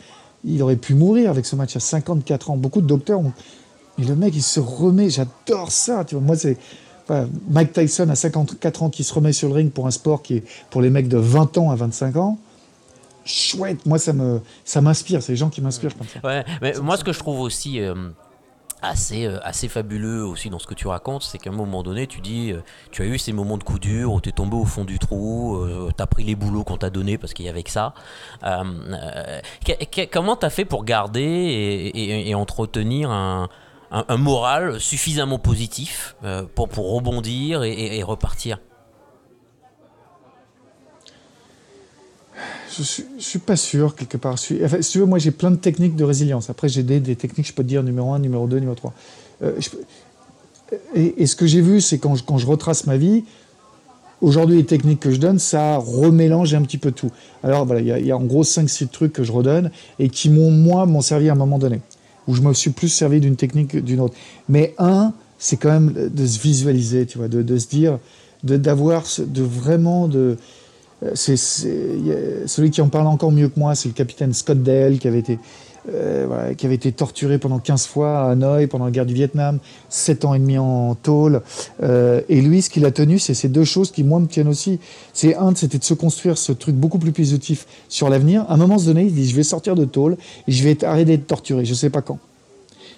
il aurait pu mourir avec ce match à 54 ans. Beaucoup de docteurs ont... Mais le mec, il se remet. J'adore ça. Tu vois, moi, c'est. Mike Tyson à 54 ans qui se remet sur le ring pour un sport qui est pour les mecs de 20 ans à 25 ans. Chouette, moi ça me ça m'inspire, c'est les gens qui m'inspirent comme ça. Ouais, mais moi ce que je trouve aussi euh, assez, euh, assez fabuleux aussi dans ce que tu racontes, c'est qu'à un moment donné, tu dis, euh, tu as eu ces moments de coup dur où tu es tombé au fond du trou, euh, tu as pris les boulots qu'on t'a donné parce qu'il y avait que ça. comment tu as fait pour garder et, entretenir un, un, moral suffisamment positif pour, pour rebondir et repartir? Je suis, suis pas sûr, quelque part. si tu veux, moi, j'ai plein de techniques de résilience. Après, j'ai des, techniques, je peux te dire numéro 1, numéro 2, numéro 3. Euh, et, ce que j'ai vu, c'est quand je, quand je retrace ma vie, aujourd'hui, les techniques que je donne, ça remélange un petit peu tout. Alors, voilà, il y, a en gros 5-6 trucs que je redonne et qui, m'ont, moi, m'ont servi à un moment donné, où je me suis plus servi d'une technique que d'une autre. Mais un, c'est quand même de se visualiser, tu vois, de, de se dire, de, d'avoir, de vraiment de euh, c'est, celui qui en parle encore mieux que moi, c'est le capitaine Scott Dale qui avait été euh, qui avait été torturé pendant 15 fois à Hanoï pendant la guerre du Vietnam, 7 ans et demi en tôle. Euh, et lui, ce qu'il a tenu, c'est ces deux choses qui, moi, me tiennent aussi. C'est un, c'était de se construire ce truc beaucoup plus positif sur l'avenir. À un moment donné, il dit, je vais sortir de tôle et je vais arrêter d'être torturé. Je ne sais pas quand.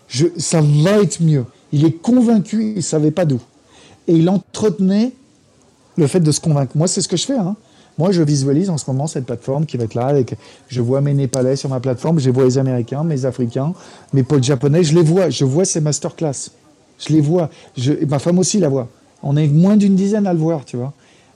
Je, ça va être mieux. Il est convaincu, il savait pas d'où. Et il entretenait le fait de se convaincre. Moi, c'est ce que je fais. Hein. Moi, je visualise en ce moment cette plateforme qui va être là. Je vois mes Népalais sur ma plateforme, je vois les Américains, mes Africains, mes potes japonais. Je les vois. Je vois ces masterclass. Je les vois. Ma femme aussi la voit. On est moins d'une dizaine à le voir, tu vois.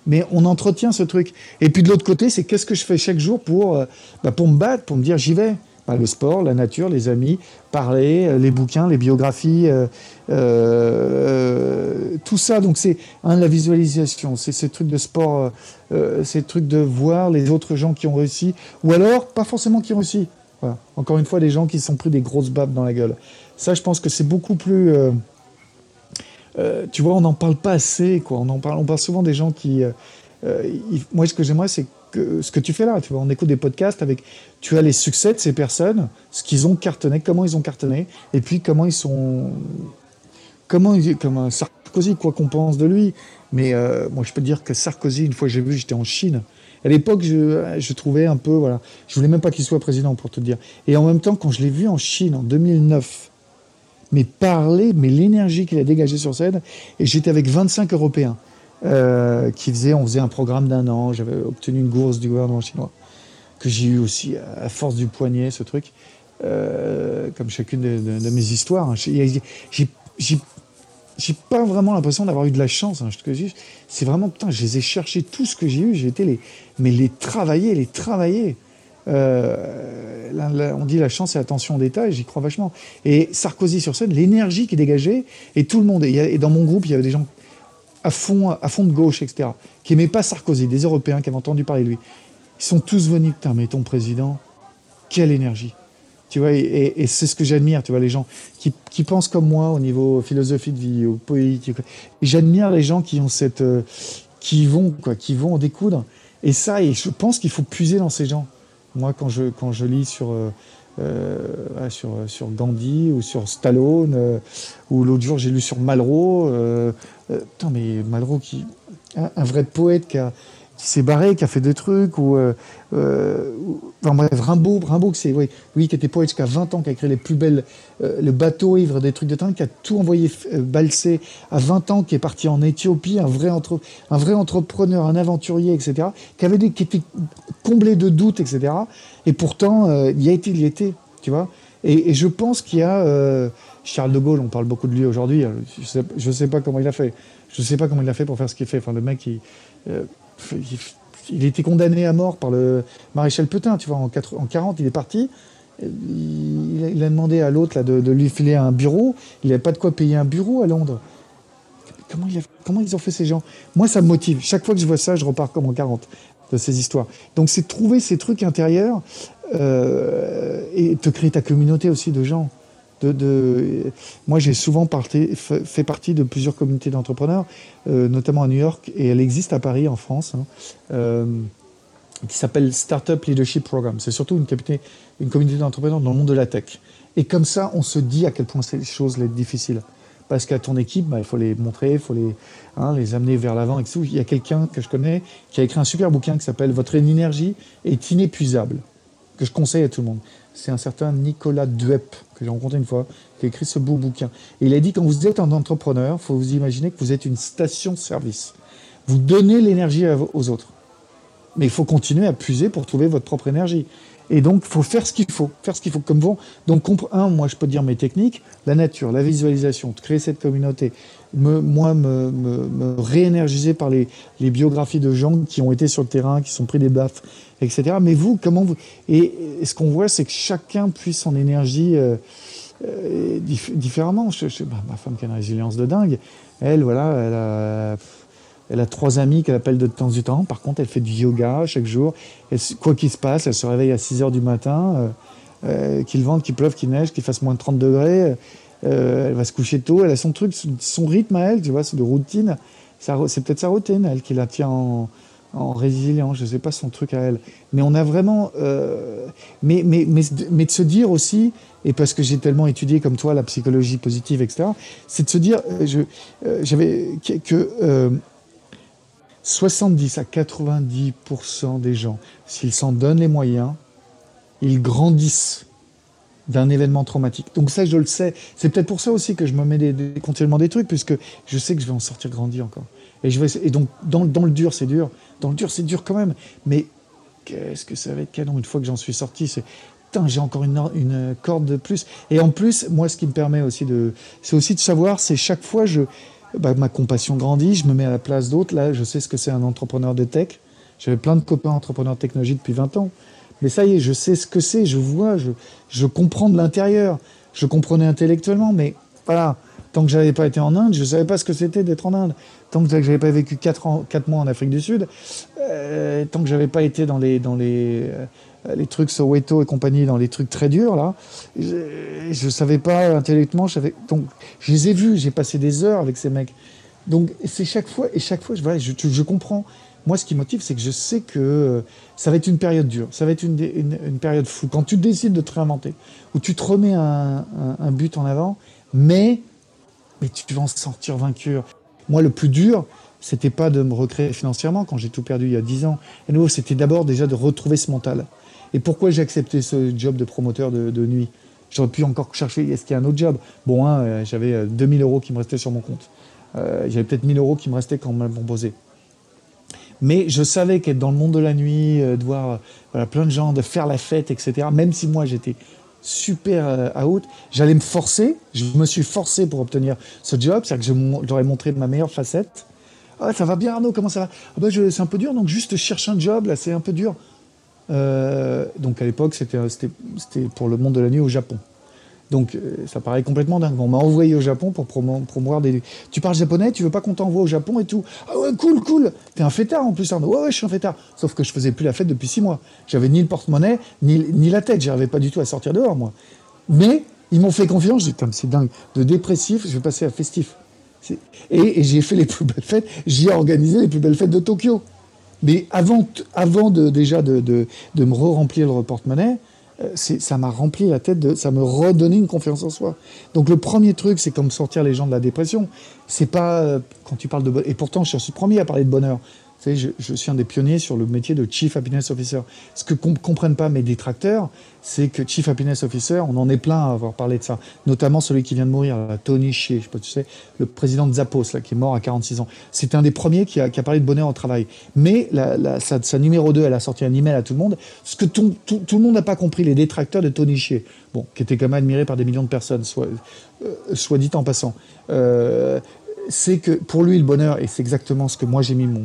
Mais on entretient ce truc. Et puis de l'autre côté, c'est qu'est-ce que je fais chaque jour pour, euh, bah, pour me battre, pour me dire j'y vais. Le sport, la nature, les amis, parler, euh, les bouquins, les biographies, euh, euh, tout ça. Donc c'est hein, la visualisation, c'est ces trucs de sport, ces trucs de voir les autres gens qui ont réussi, ou alors pas forcément qui ont réussi. Encore une fois, des gens qui se sont pris des grosses babes dans la gueule. Ça, je pense que c'est beaucoup plus. tu vois, on n'en parle pas assez. On, en parle, on parle souvent des gens qui. moi, ce que j'aimerais, c'est ce que tu fais là. Tu vois, on écoute des podcasts avec, tu as les succès de ces personnes, ce qu'ils ont cartonné, comment ils ont cartonné, et puis comment ils sont, comment, comme Sarkozy, quoi qu'on pense de lui. Mais euh, moi, je peux te dire que Sarkozy, une fois j'ai vu, j'étais en Chine. À l'époque, je, je, trouvais un peu, voilà, je voulais même pas qu'il soit président pour te dire. Et en même temps, quand je l'ai vu en Chine en 2009, mais parler, mais l'énergie qu'il a dégagée sur scène, et j'étais avec 25 Européens. Euh, qui faisait, on faisait un programme d'un an. J'avais obtenu une bourse du gouvernement chinois que j'ai eu aussi à force du poignet, ce truc, euh, comme chacune de, mes histoires. Hein. J'ai pas vraiment l'impression d'avoir eu de la chance. Hein, c'est vraiment, putain, je les ai cherchés, tout ce que j'ai eu, j'ai été les, mais les travailler, les travailler. Euh, on dit la chance et l'attention d'État, et j'y crois vachement. Et Sarkozy sur scène, l'énergie qui dégageait, et tout le monde. et dans mon groupe, il y avait des gens à fond, à fond de gauche, etc., qui n'aimaient pas Sarkozy, des Européens qui avaient entendu parler de lui, ils sont tous venus, putain, mais ton président, quelle énergie. Tu vois, et, c'est ce que j'admire, tu vois, les gens qui, pensent comme moi au niveau philosophie de vie, au politique. J'admire les gens qui ont cette, euh, qui vont, quoi, qui vont en découdre. Et ça, et je pense qu'il faut puiser dans ces gens. Moi, quand je, quand je lis sur, euh, euh, sur, sur Gandhi ou sur Stallone, euh, ou l'autre jour j'ai lu sur Malraux. Euh, putain, mais Malraux, qui, un, vrai poète qui, qui s'est barré, qui a fait des trucs, ou, enfin bref, Rimbaud, Rimbaud oui, oui, qui était poète jusqu'à 20 ans, qui a créé les plus belles, le bateau ivre, des trucs de temps, qui a tout envoyé balser à 20 ans, qui est parti en Éthiopie, un vrai, entre, un vrai entrepreneur, un aventurier, etc., qui, avait des, qui était comblé de doutes, etc., et pourtant, euh, il y a été, il y était, tu vois. Et, je pense qu'il y a euh, Charles de Gaulle, on parle beaucoup de lui aujourd'hui. Euh, je ne sais, pas comment il a fait. Je ne sais pas comment il a fait pour faire ce qu'il fait. Enfin, le mec, il, il, été condamné à mort par le maréchal Petain, tu vois. En, 40, il est parti. Il, a demandé à l'autre de, de, lui filer un bureau. Il n'avait pas de quoi payer un bureau à Londres. Comment, comment, ils ont fait ces gens? Moi, ça me motive. Chaque fois que je vois ça, je repars comme en 40 de ces histoires. Donc c'est trouver ces trucs intérieurs euh, et te créer ta communauté aussi de gens. Moi, j'ai souvent fait partie de plusieurs communautés d'entrepreneurs, euh, notamment à New York, et elle existe à Paris, en France, hein, euh, qui s'appelle Startup Leadership Program. C'est surtout une communauté, d'entrepreneurs dans le monde de la tech. Et comme ça, on se dit à quel point ces choses sont difficiles parce qu'à ton équipe, bah, il faut les montrer, il faut les, hein, amener vers l'avant. Il y a quelqu'un que je connais qui a écrit un super bouquin qui s'appelle Votre énergie est inépuisable, que je conseille à tout le monde. C'est un certain Nicolas Duep, que j'ai rencontré une fois, qui a écrit ce beau bouquin. Et il a dit quand vous êtes un entrepreneur, il faut vous imaginer que vous êtes une station-service. Vous donnez l'énergie aux autres. Mais il faut continuer à puiser pour trouver votre propre énergie. Et donc, il faut faire ce qu'il faut, faire ce qu'il faut comme vont. Donc, un, moi, je peux dire mes techniques, la nature, la visualisation, de créer cette communauté, me, moi, me, me, réénergiser par les, les, biographies de gens qui ont été sur le terrain, qui sont pris des baffes, etc. Mais vous, comment vous... Et, ce qu'on voit, c'est que chacun puisse son énergie euh, euh, différemment. Je, bah, ma femme qui a une résilience de dingue, elle, voilà, elle a elle a trois amis qu'elle appelle de temps en temps. Par contre, elle fait du yoga chaque jour. quoi qu'il se passe, elle se réveille à 6 heures du matin, euh, euh, qu'il vente, qu'il pleuve, qu'il neige, qu'il fasse moins de 30 degrés. Euh, elle va se coucher tôt. Elle a son truc, son rythme à elle, tu vois, c'est de routine. C'est peut-être sa routine, elle, qui la tient en, en résilience. Je ne sais pas son truc à elle. Mais on a vraiment. mais, mais, mais, mais, de se dire aussi, et parce que j'ai tellement étudié comme toi la psychologie positive, etc., c'est de se dire j'avais que 70 à 90% des gens, s'ils s'en donnent les moyens, ils grandissent d'un événement traumatique. Donc ça, je le sais. C'est peut-être pour ça aussi que je me mets des, continuellement des trucs, puisque je sais que je vais en sortir grandi encore. Et, je et donc, dans, le dur, c'est dur. Dans le dur, c'est dur quand même. Mais qu'est-ce que ça va être canon une fois que j'en suis sorti c'est j'ai encore une, corde de plus. Et en plus, moi, ce qui me permet aussi de, c'est aussi de savoir, c'est chaque fois, je, bah, ma compassion grandit, je me mets à la place d'autres. Là, je sais ce que c'est un entrepreneur de tech. J'avais plein de copains entrepreneurs technologiques depuis 20 ans. Mais ça y est, je sais ce que c'est, je vois, je, je comprends de l'intérieur. Je comprenais intellectuellement, mais voilà, tant que j'avais pas été en Inde, je savais pas ce que c'était d'être en Inde. Tant que j'avais pas vécu 4, ans, 4 mois en Afrique du Sud, euh, tant que j'avais pas été dans les, dans les, euh, les trucs Soweto et compagnie, dans les trucs très durs, là, je, ne savais pas intellectuellement. Donc, je les ai vus, j'ai passé des heures avec ces mecs. Donc, c'est chaque fois, et chaque fois, je, voilà, je, je comprends moi, ce qui motive, c'est que je sais que euh, ça va être une période dure, ça va être une, période floue. Quand tu décides de te réinventer, où tu te remets un, but en avant, mais, mais tu vas en sortir vaincu. Moi, le plus dur, c'était pas de me recréer financièrement quand j'ai tout perdu il y a 10 ans. Et nouveau, c'était d'abord déjà de retrouver ce mental. Et pourquoi j'ai accepté ce job de promoteur de, nuit? J'aurais pu encore chercher, est-ce qu'il y a un autre job? Bon, hein, j'avais 2000 euros qui me restaient sur mon compte. Euh, j'avais peut-être 1000 euros qui me restaient quand on m'a proposé. Mais je savais qu'être dans le monde de la nuit, euh, de voir voilà, plein de gens, de faire la fête, etc., même si moi j'étais super euh, out, j'allais me forcer, je me suis forcé pour obtenir ce job, c'est-à-dire que j'aurais montré ma meilleure facette. Ah, ça va bien Arnaud, comment ça va? Ah, bah, C'est un peu dur, donc juste cherche un job, là c'est un peu dur. Euh, donc à l'époque, c'était pour le monde de la nuit au Japon. Donc euh, ça paraît complètement dingue. On m'a envoyé au Japon pour promouvoir des. Tu parles japonais, tu veux pas qu'on t'envoie au Japon et tout? Ah ouais, cool, cool. T'es un fêtard en plus, Arnaud. Ouais, ouais, je suis un fêtard. Sauf que je faisais plus la fête depuis six mois. J'avais ni le porte-monnaie, ni, ni la tête. J'arrivais pas du tout à sortir dehors, moi. Mais ils m'ont fait confiance. J'ai dit, c'est dingue. De dépressif, je vais passer à festif. Et, j'ai fait les plus belles fêtes. J'ai organisé les plus belles fêtes de Tokyo. Mais avant, avant de, déjà de, de, de me re-remplir le porte-monnaie, ça m'a rempli la tête, de, ça me redonnait une confiance en soi. Donc le premier truc, c'est comme sortir les gens de la dépression. C'est pas euh, quand tu parles de et pourtant je suis le premier à parler de bonheur je, suis un des pionniers sur le métier de Chief Happiness Officer. Ce que ne comprennent pas mes détracteurs, c'est que Chief Happiness Officer, on en est plein à avoir parlé de ça. Notamment celui qui vient de mourir, Tony Shea, je sais pas, tu sais, le président de Zappos, qui est mort à 46 ans. C'est un des premiers qui a, parlé de bonheur au travail. Mais sa, numéro 2, elle a sorti un email à tout le monde. Ce que tout, le monde n'a pas compris, les détracteurs de Tony Shea, bon, qui était quand même admiré par des millions de personnes, soit, euh, dit en passant. Euh, c'est que pour lui, le bonheur, et c'est exactement ce que moi j'ai mis mon,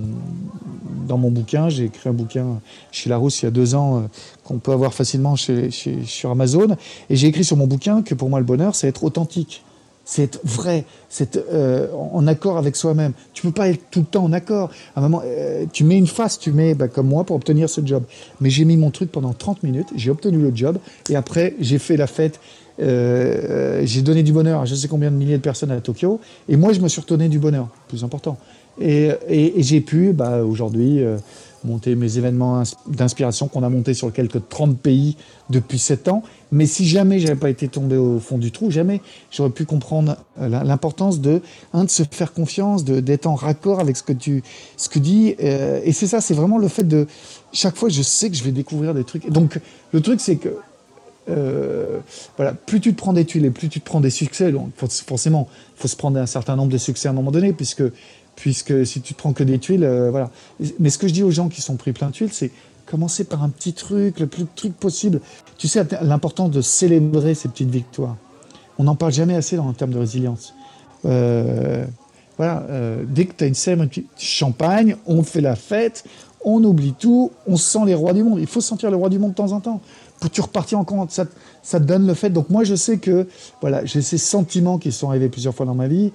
dans mon bouquin, j'ai écrit un bouquin chez Larousse il y a deux ans, euh, qu'on peut avoir facilement chez, sur Amazon, et j'ai écrit sur mon bouquin que pour moi le bonheur, c'est être authentique, c'est vrai, c'est euh, en accord avec soi-même. Tu peux pas être tout le temps en accord. À un moment, euh, tu mets une face, tu mets bah, comme moi pour obtenir ce job. Mais j'ai mis mon truc pendant 30 minutes, j'ai obtenu le job, et après j'ai fait la fête euh, j'ai donné du bonheur à je sais combien de milliers de personnes à Tokyo, et moi je me suis retourné du bonheur, plus important. Et, j'ai pu bah, aujourd'hui euh, monter mes événements d'inspiration qu'on a montés sur quelques 30 pays depuis 7 ans. Mais si jamais j'avais pas été tombé au fond du trou, jamais j'aurais pu comprendre euh, l'importance de, un, de se faire confiance, d'être en raccord avec ce que tu ce que dis. et c'est ça, c'est vraiment le fait de chaque fois je sais que je vais découvrir des trucs. Donc le truc c'est que euh, voilà, plus tu te prends des tuiles et plus tu te prends des succès, donc forcément, il faut se prendre un certain nombre de succès à un moment donné, puisque, puisque si tu te prends que des tuiles, euh, voilà. Mais ce que je dis aux gens qui sont pris plein de tuiles, c'est commencer par un petit truc, le plus de trucs possible. Tu sais, l'importance de célébrer ces petites victoires. On n'en parle jamais assez dans en termes de résilience. Euh, voilà, dès que tu as une scène, champagne, on fait la fête, on oublie tout, on sent les rois du monde. Il faut sentir les rois du monde de temps en temps pour tu repartir en compte. Ça, ça te donne le fait. Donc moi, je sais que voilà, j'ai ces sentiments qui sont arrivés plusieurs fois dans ma vie.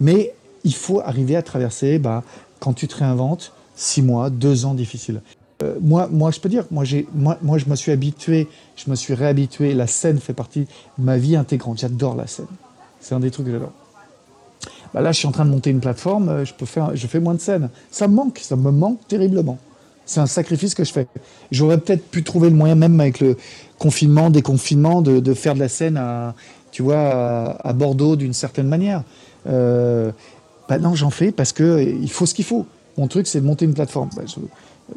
Mais il faut arriver à traverser, bah, quand tu te réinventes, six mois, deux ans difficiles. Euh, moi, moi, je peux dire, moi, moi, moi, je me suis habitué, je me suis réhabitué. La scène fait partie de ma vie intégrante. J'adore la scène. C'est un des trucs que j'adore. Bah là, je suis en train de monter une plateforme. Euh, je peux faire, je fais moins de scènes. Ça me manque, ça me manque terriblement. C'est un sacrifice que je fais. J'aurais peut-être pu trouver le moyen, même avec le confinement, déconfinement, de, de faire de la scène à, tu vois, à, Bordeaux d'une certaine manière. Euh, bah non, j'en fais parce que il faut ce qu'il faut. Mon truc, c'est de monter une plateforme. Bah,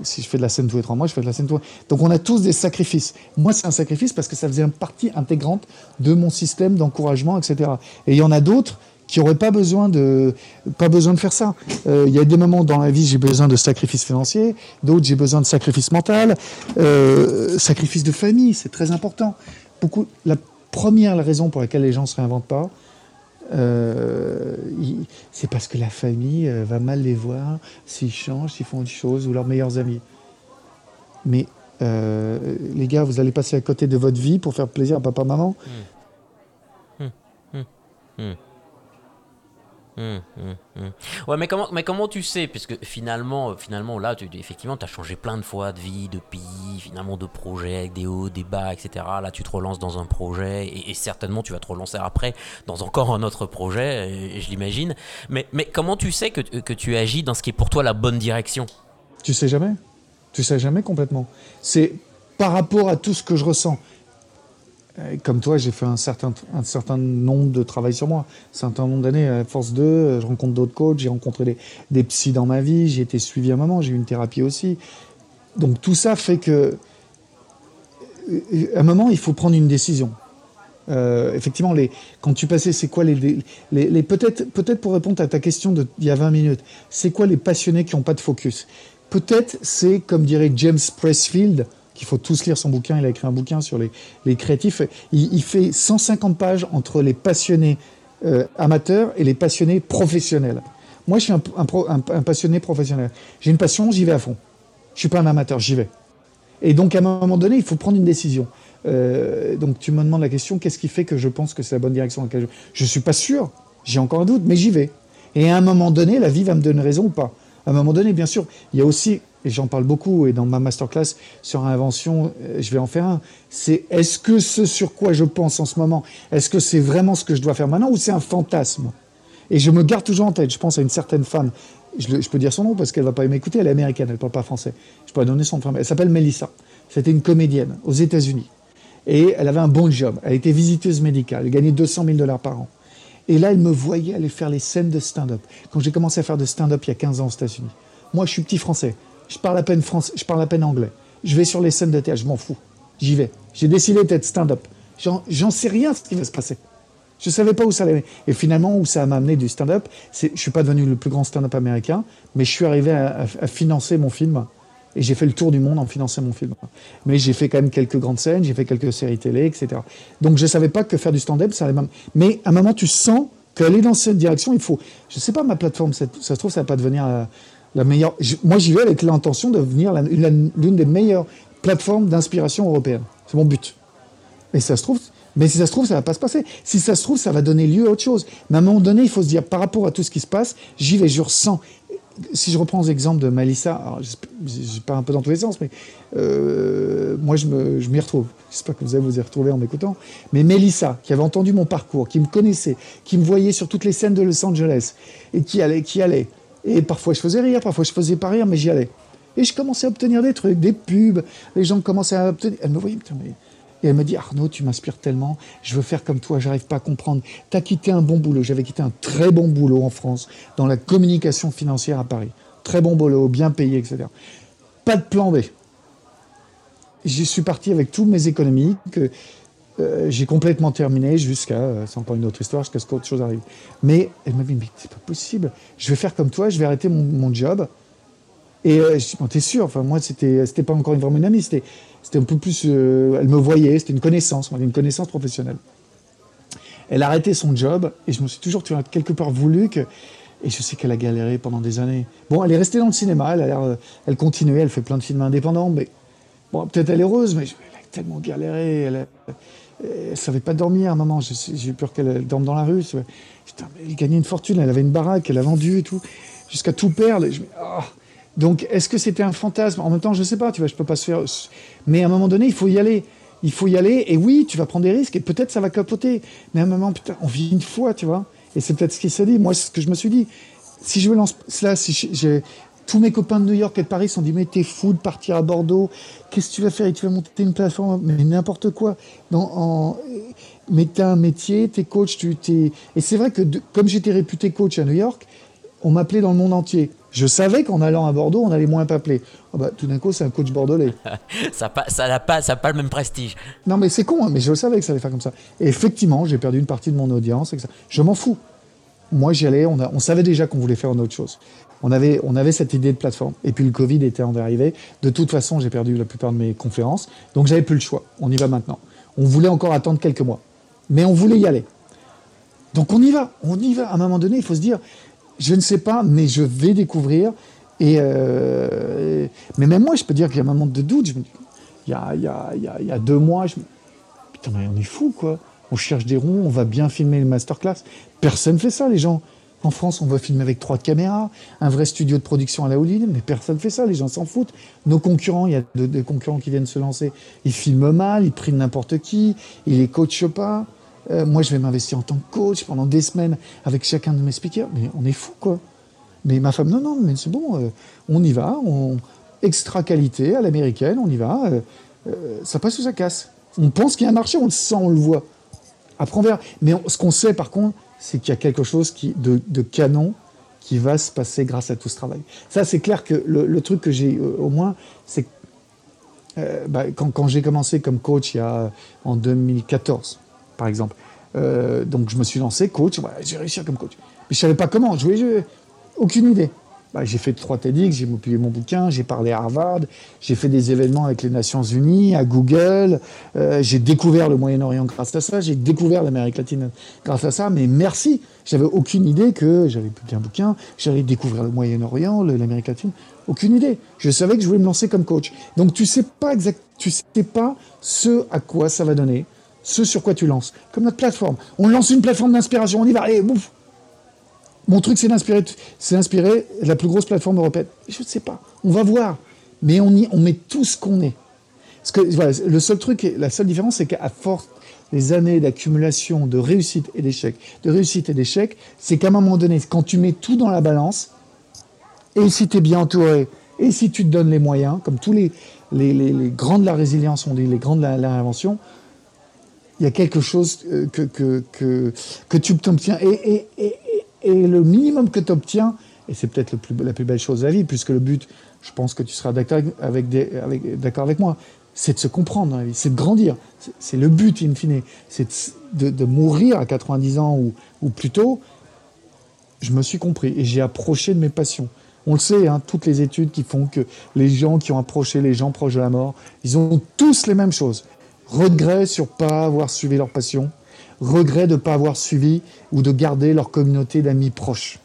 si je fais de la scène tous les trois mois, je fais de la scène tous les Donc on a tous des sacrifices. Moi, c'est un sacrifice parce que ça faisait une partie intégrante de mon système d'encouragement, etc. Et il y en a d'autres qui n'auraient pas besoin de pas besoin de faire ça. Euh, il y a des moments dans la vie j'ai besoin de sacrifices financiers, d'autres j'ai besoin de sacrifices mental, euh, sacrifices de famille, c'est très important. Beaucoup, la première raison pour laquelle les gens ne se réinventent pas, euh, c'est parce que la famille euh, va mal les voir s'ils changent, s'ils font autre chose, ou leurs meilleurs amis. Mais euh, les gars, vous allez passer à côté de votre vie pour faire plaisir à papa-maman. Mmh. Mmh. Mmh. Hum, hum, hum. Ouais, mais comment, mais comment tu sais? Puisque finalement, finalement là, tu, effectivement, tu as changé plein de fois de vie, de pays, finalement de projets avec des hauts, des bas, etc. Là, tu te relances dans un projet et, certainement tu vas te relancer après dans encore un autre projet, je l'imagine. Mais, mais comment tu sais que, que tu agis dans ce qui est pour toi la bonne direction? Tu sais jamais? Tu sais jamais complètement? C'est par rapport à tout ce que je ressens. Euh, comme toi, j'ai fait un certain, nombre de travail sur moi. Un certain nombre d'années, à force de, je rencontre d'autres coachs, j'ai rencontré des, psys dans ma vie, j'ai été suivi à un moment, j'ai eu une thérapie aussi. Donc tout ça fait que, euh, à un moment, il faut prendre une décision. Euh, effectivement, quand tu passais, c'est quoi les, les, peut-être, peut-être pour répondre à ta question d'il y a 20 minutes, c'est quoi les passionnés qui n'ont pas de focus? Peut-être c'est, comme dirait James Pressfield, qu'il faut tous lire son bouquin. Il a écrit un bouquin sur les, créatifs. Il, fait 150 pages entre les passionnés euh, amateurs et les passionnés professionnels. Moi, je suis un, passionné professionnel. J'ai une passion, j'y vais à fond. Je suis pas un amateur, j'y vais. Et donc, à un moment donné, il faut prendre une décision. Euh, donc, tu me demandes la question, qu'est-ce qui fait que je pense que c'est la bonne direction dans laquelle je... Je suis pas sûr, j'ai encore un doute, mais j'y vais. Et à un moment donné, la vie va me donner raison ou pas. À un moment donné, bien sûr, il y a aussi et j'en parle beaucoup, et dans ma masterclass sur invention, euh, je vais en faire un, c'est est-ce que ce sur quoi je pense en ce moment, est-ce que c'est vraiment ce que je dois faire maintenant ou c'est un fantasme? Et je me garde toujours en tête, je pense à une certaine femme, je, peux dire son nom parce qu'elle va pas m'écouter, elle est américaine, elle parle pas français, je pourrais donner son nom, elle s'appelle Melissa, c'était une comédienne aux États-Unis, et elle avait un bon job, elle était visiteuse médicale, elle gagnait 200 000 dollars par an. Et là, elle me voyait aller faire les scènes de stand-up. Quand j'ai commencé à faire de stand-up il y a 15 ans aux États-Unis. Moi, je suis petit français. Je parle à peine français, je parle à peine anglais. Je vais sur les scènes de théâtre, je m'en fous. J'y vais. J'ai décidé d'être stand-up. J'en sais rien ce qui va se passer. Je ne savais pas où ça allait. Et finalement, où ça m'a amené du stand-up, je ne suis pas devenu le plus grand stand-up américain, mais je suis arrivé à, financer mon film. Et j'ai fait le tour du monde en finançant mon film. Mais j'ai fait quand même quelques grandes scènes, j'ai fait quelques séries télé, etc. Donc je ne savais pas que faire du stand-up, ça allait même. Mais à un moment, tu sens qu'aller dans cette direction, il faut. Je ne sais pas, ma plateforme, ça, se trouve, ça va pas devenir euh, la meilleure. moi, j'y vais avec l'intention de devenir l'une des meilleures plateformes d'inspiration européenne. C'est mon but. Mais ça se trouve, mais si ça se trouve, ça va pas se passer. Si ça se trouve, ça va donner lieu à autre chose. Mais à un moment donné, il faut se dire, par rapport à tout ce qui se passe, j'y vais, je ressens. Si je reprends l'exemple de Malissa, je pas un peu dans tous les sens, mais euh, moi, je m'y retrouve. J'espère que vous allez vous y retrouver en m'écoutant. Mais Melissa, qui avait entendu mon parcours, qui me connaissait, qui me voyait sur toutes les scènes de Los Angeles, et qui allait, qui allait et parfois je faisais rire, parfois je faisais pas rire, mais j'y allais. Et je commençais à obtenir des trucs, des pubs. Les gens commençaient à obtenir. Elle me voyait, Et elle me dit Arnaud, tu m'inspires tellement, je veux faire comme toi, j'arrive pas à comprendre. Tu as quitté un bon boulot. J'avais quitté un très bon boulot en France, dans la communication financière à Paris. Très bon boulot, bien payé, etc. Pas de plan B. Je suis parti avec toutes mes économies que euh, j'ai complètement terminé jusqu'à, euh, c'est encore une autre histoire, jusqu'à ce qu'autre chose arrive. Mais elle m'a dit, mais c'est pas possible, je vais faire comme toi, je vais arrêter mon, job. Et euh, je dis, bon, t'es sûr? Enfin, moi, c'était, c'était pas encore vraiment une amie, c'était, c'était un peu plus. elle me voyait, c'était une connaissance, une connaissance professionnelle. Elle a arrêté son job et je me suis toujours quelque part voulu que. Et je sais qu'elle a galéré pendant des années. Bon, elle est restée dans le cinéma, elle, a l'air, elle continuait, elle fait plein de films indépendants, mais bon, peut-être elle est heureuse, mais elle a tellement galéré. Elle ne savait pas dormir à un moment. J'ai eu peur qu'elle dorme dans la rue. elle gagnait une fortune, elle avait une baraque, elle a vendu et tout, jusqu'à tout perdre. Ah. Donc, est-ce que c'était un fantasme? En même temps, je ne sais pas, tu vois, je peux pas se faire. Mais à un moment donné, il faut y aller. Il faut y aller, et oui, tu vas prendre des risques, et peut-être ça va capoter. Mais à un moment, putain, on vit une fois, tu vois. Et c'est peut-être ce qui s'est dit. Moi, c'est ce que je me suis dit. Si je me lance là, si j'ai tous mes copains de New York et de Paris se sont dit Mais t'es fou de partir à Bordeaux, qu'est-ce que tu vas faire? Et tu vas monter une plateforme, mais n'importe quoi. Dans, en... Mais t'as un métier, t'es coach, tu t'es. Et c'est vrai que comme j'étais réputé coach à New York, on m'appelait dans le monde entier. Je savais qu'en allant à Bordeaux, on allait moins m'appeler. Oh bah, tout d'un coup, c'est un coach bordelais. [laughs] ça n'a ça pas, ça pas le même prestige. Non, mais c'est con, hein, mais je savais que ça allait faire comme ça. Et effectivement, j'ai perdu une partie de mon audience. Et ça. Je m'en fous. moi j'y allais, on, on savait déjà qu'on voulait faire une autre chose. On avait, on avait cette idée de plateforme. Et puis le Covid était en arrivé. De toute façon, j'ai perdu la plupart de mes conférences. Donc j'avais plus le choix. On y va maintenant. On voulait encore attendre quelques mois. Mais on voulait y aller. Donc on y va. On y va. À un moment donné, il faut se dire, je ne sais pas, mais je vais découvrir. Et euh, mais même moi, je peux dire qu'il y a un moment de doute. Il y a, il y a, il y a, deux mois, je me putain, mais on est fou, quoi. On cherche des ronds, on va bien filmer le masterclass. Personne ne fait ça, les gens. En France, on va filmer avec trois caméras, un vrai studio de production à la Hollywood, mais personne ne fait ça, les gens s'en foutent. Nos concurrents, il y a des concurrents qui viennent se lancer, ils filment mal, ils prennent n'importe qui, ils les coachent pas. Euh, moi, je vais m'investir en tant que coach pendant des semaines avec chacun de mes speakers, mais on est fou, quoi. Mais ma femme, non, non, mais c'est bon, euh, on y va, on, extra qualité à l'américaine, on y va, euh, ça passe ou ça casse. On pense qu'il y a un marché, on le sent, on le voit. Après, on verra. Mais ce qu'on sait, par contre, c'est qu'il y a quelque chose qui, de, canon qui va se passer grâce à tout ce travail. Ça, c'est clair que le, truc que j'ai euh, au moins, c'est euh, bah, quand, j'ai commencé comme coach il y a, en 2014, par exemple, euh, donc je me suis lancé coach, j'ai réussi comme coach. Mais je savais pas comment, je aucune idée. Bah, j'ai fait trois TEDx, j'ai publié mon bouquin, j'ai parlé à Harvard, j'ai fait des événements avec les Nations Unies, à Google, euh, j'ai découvert le Moyen-Orient grâce à ça, j'ai découvert l'Amérique latine grâce à ça, mais merci, j'avais aucune idée que j'avais publié un bouquin, j'allais découvrir le Moyen-Orient, l'Amérique latine, aucune idée. Je savais que je voulais me lancer comme coach. Donc tu sais pas exact, tu sais pas ce à quoi ça va donner, ce sur quoi tu lances. Comme notre plateforme. On lance une plateforme d'inspiration, on y va, allez, bouf, mon truc, c'est d'inspirer, c'est d'inspirer la plus grosse plateforme européenne. Je ne sais pas. On va voir. Mais on, y, met tout ce qu'on est. Parce que voilà, le seul truc, la seule différence, c'est qu'à force des années d'accumulation de réussite et d'échec, de réussite et d'échec, c'est qu'à un moment donné, quand tu mets tout dans la balance, et si tu es bien entouré, et si tu te donnes les moyens, comme tous les, grands de la résilience ont dit, les grands de la, réinvention, il y a quelque chose euh, que, tu obtiens. Le minimum que tu obtiens, et c'est peut-être la plus belle chose de la vie, puisque le but, je pense que tu seras d'accord avec, moi, c'est de se comprendre dans la vie, c'est de grandir. C'est le but, in fine. C'est de, mourir à 90 ans ou, ou, plus tôt. Je me suis compris et j'ai approché de mes passions. On le sait, hein, toutes les études qui font que les gens qui ont approché les gens proches de la mort, ils ont tous les mêmes choses. Regret sur pas avoir suivi leur passion, regret de ne pas avoir suivi ou de garder leur communauté d'amis proches.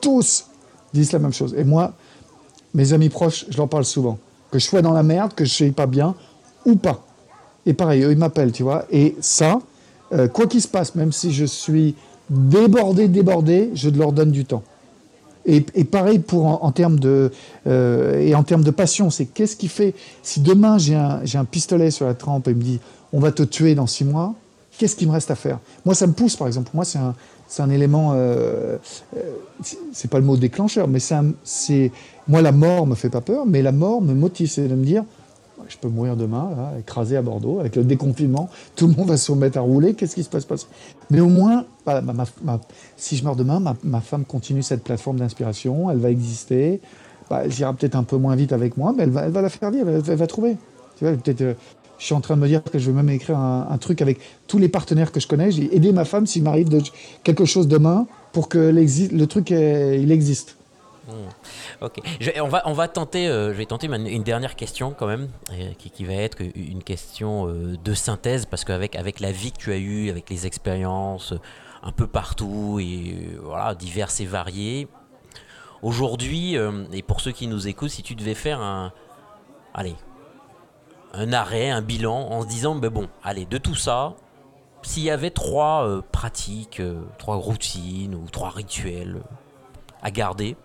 Tous disent la même chose. Et moi, mes amis proches, je leur parle souvent. Que je sois dans la merde, que je ne sois pas bien ou pas. Et pareil, eux, ils m'appellent, tu vois. Et ça, euh, quoi qu'il se passe, même si je suis débordé, débordé, je leur donne du temps. Et, pareil pour en, termes de euh, et en termes de passion, c'est qu'est-ce qui fait si demain j'ai un, un pistolet sur la trempe et me dit on va te tuer dans six mois, qu'est-ce qui me reste à faire? Moi, ça me pousse, par exemple. Moi, c'est un, un élément, euh, euh, c'est pas le mot déclencheur, mais c'est, moi, la mort me fait pas peur, mais la mort me motive, c'est de me dire, je peux mourir demain, écrasé à Bordeaux, avec le déconfinement, tout le monde va se remettre à rouler, qu'est-ce qui se passe, Mais au moins, si je meurs demain, ma, femme continue cette plateforme d'inspiration, elle va exister, bah, elle ira peut-être un peu moins vite avec moi, mais elle va, elle va la faire vivre, elle, va trouver. Tu vois, peut-être euh, je suis en train de me dire que je vais même écrire un, truc avec tous les partenaires que je connais. J'ai aidé ma femme s'il m'arrive quelque chose demain pour que le truc il existe. Hmm. Ok, on, va, on va tenter, euh, je vais tenter une dernière question quand même, euh, qui, va être une question euh, de synthèse, parce qu'avec avec la vie que tu as eue, avec les expériences un peu partout, et voilà, diverses et variées, aujourd'hui, et pour ceux qui nous écoutent, si tu devais faire un, allez, un arrêt, un bilan, en se disant, ben bon, allez, de tout ça, s'il y avait trois euh, pratiques, euh, trois routines ou trois rituels euh, à garder,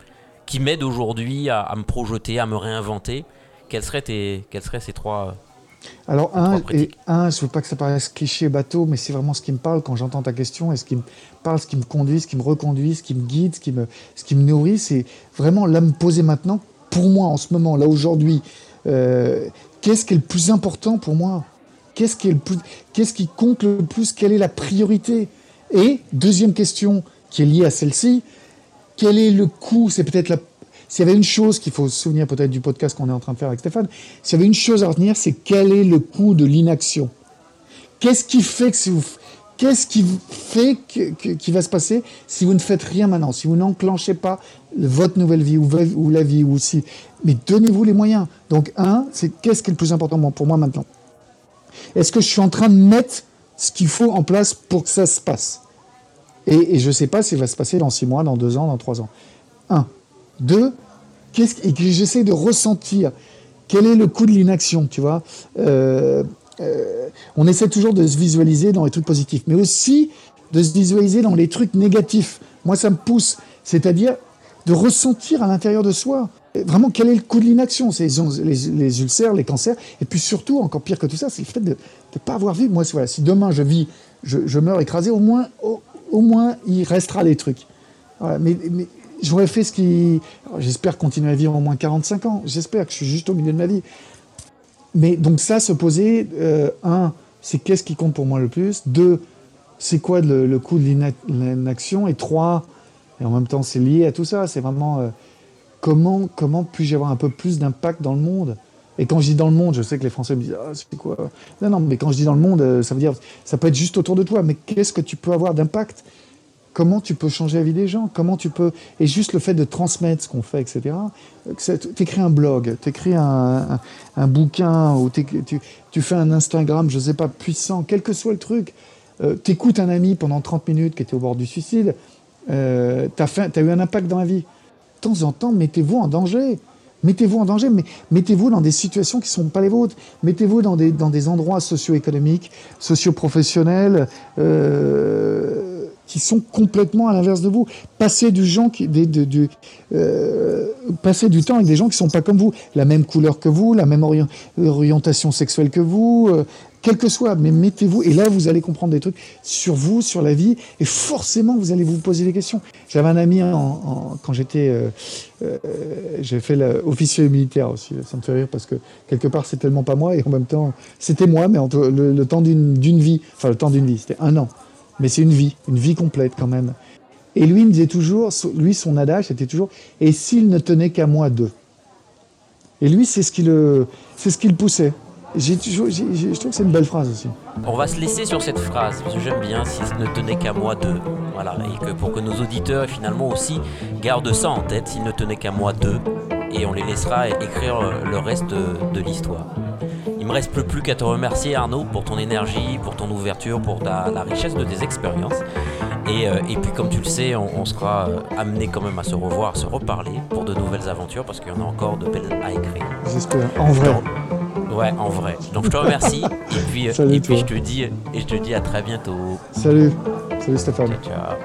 qui m'aident aujourd'hui à, me projeter, à me réinventer, quels seraient, tes, quels seraient ces trois alors, un, et un, je veux pas que ça paraisse cliché bateau, mais c'est vraiment ce qui me parle quand j'entends ta question, et ce qui me parle, ce qui me conduit, ce qui me reconduit, ce qui me guide, ce qui me, ce qui me nourrit, c'est vraiment là me poser maintenant, pour moi en ce moment, là aujourd'hui, Qu'est-ce qui est le plus important pour moi? Qu'est-ce qui, plus, qui compte le plus? Quelle est la priorité? Et deuxième question qui est liée à celle-ci, quel est le coût? C'est peut-être la. S'il y avait une chose qu'il faut se souvenir peut-être du podcast qu'on est en train de faire avec Stéphane, s'il y avait une chose à retenir, c'est quel est le coût de l'inaction. Qu'est-ce qui fait que si vous Qu'est-ce qui fait que, qui va se passer si vous ne faites rien maintenant, si vous n'enclenchez pas votre nouvelle vie ou, la vie ou si, mais donnez-vous les moyens. Donc un, c'est qu'est-ce qui est le plus important pour moi maintenant? Est-ce que je suis en train de mettre ce qu'il faut en place pour que ça se passe? Et, je ne sais pas ce qui va se passer dans six mois, dans deux ans, dans trois ans. Un. Deux, qu'est-ce que j'essaie de ressentir quel est le coût de l'inaction, tu vois? Euh, euh, On essaie toujours de se visualiser dans les trucs positifs, mais aussi de se visualiser dans les trucs négatifs. Moi, ça me pousse, c'est-à-dire de ressentir à l'intérieur de soi vraiment quel est le coût de l'inaction. C'est les, ulcères, les cancers, et puis surtout, encore pire que tout ça, c'est le fait de ne pas avoir vu. Moi, si demain je vis, je, meurs écrasé, au moins, au, moins, il restera des trucs. mais, mais j'aurais fait ce qui. J'espère continuer à vivre au moins 45 ans. J'espère que je suis juste au milieu de ma vie. Mais donc, ça, se poser, euh, un, c'est qu'est-ce qui compte pour moi le plus? Deux, c'est quoi le, coût de l'inaction? Et trois, et en même temps, c'est lié à tout ça, c'est vraiment euh, comment, comment puis-je avoir un peu plus d'impact dans le monde? Et quand je dis dans le monde, je sais que les Français me disent ah, c'est quoi? Non, non, mais quand je dis dans le monde, euh, ça veut dire ça peut être juste autour de toi, mais qu'est-ce que tu peux avoir d'impact? Comment tu peux changer la vie des gens, comment tu peux... Et juste le fait de transmettre ce qu'on fait, etc. Tu écris un blog, tu écris un, bouquin, ou tu, fais un Instagram, je ne sais pas, puissant, quel que soit le truc. Euh, tu écoutes un ami pendant 30 minutes qui était au bord du suicide, euh, eu un impact dans la vie. De temps en temps, mettez-vous en danger. Mettez-vous en danger, mais mettez-vous dans des situations qui ne sont pas les vôtres. Mettez-vous dans des, dans des endroits socio-économiques, socio-professionnels. Euh, qui sont complètement à l'inverse de vous. Passez du, euh, temps avec des gens qui ne sont pas comme vous, la même couleur que vous, la même orientation sexuelle que vous, euh, quel que soit, mais mettez-vous, et là vous allez comprendre des trucs sur vous, sur la vie, et forcément vous allez vous poser des questions. J'avais un ami quand j'étais, euh, euh, j'ai fait l'officier militaire aussi, ça me fait rire parce que quelque part c'est tellement pas moi, et en même temps c'était moi, mais le temps d'une vie, enfin le temps d'une vie, c'était un an mais c'est une vie, une vie complète quand même. Et lui me disait toujours, lui son adage c'était toujours, et s'il ne tenait qu'à moi deux? Et lui c'est ce qui le, c'est ce qui le poussait. J'ai toujours, je trouve que c'est une belle phrase aussi. On va se laisser sur cette phrase parce que j'aime bien s'il ne tenait qu'à moi deux. Voilà, et que pour que nos auditeurs finalement aussi gardent ça en tête, s'il ne tenait qu'à moi deux, et on les laissera écrire le reste de l'histoire. Il me reste plus, qu'à te remercier Arnaud pour ton énergie, pour ton ouverture, pour ta, la richesse de tes expériences. Et, euh, et, puis comme tu le sais, on, sera euh, amené quand même à se revoir, à se reparler pour de nouvelles aventures parce qu'il y en a encore de belles à écrire. J'espère, en vrai. ouais, en vrai. Donc je te remercie et puis, euh, et puis je te dis et je te dis à très bientôt. Salut, salut Stéphane. ciao.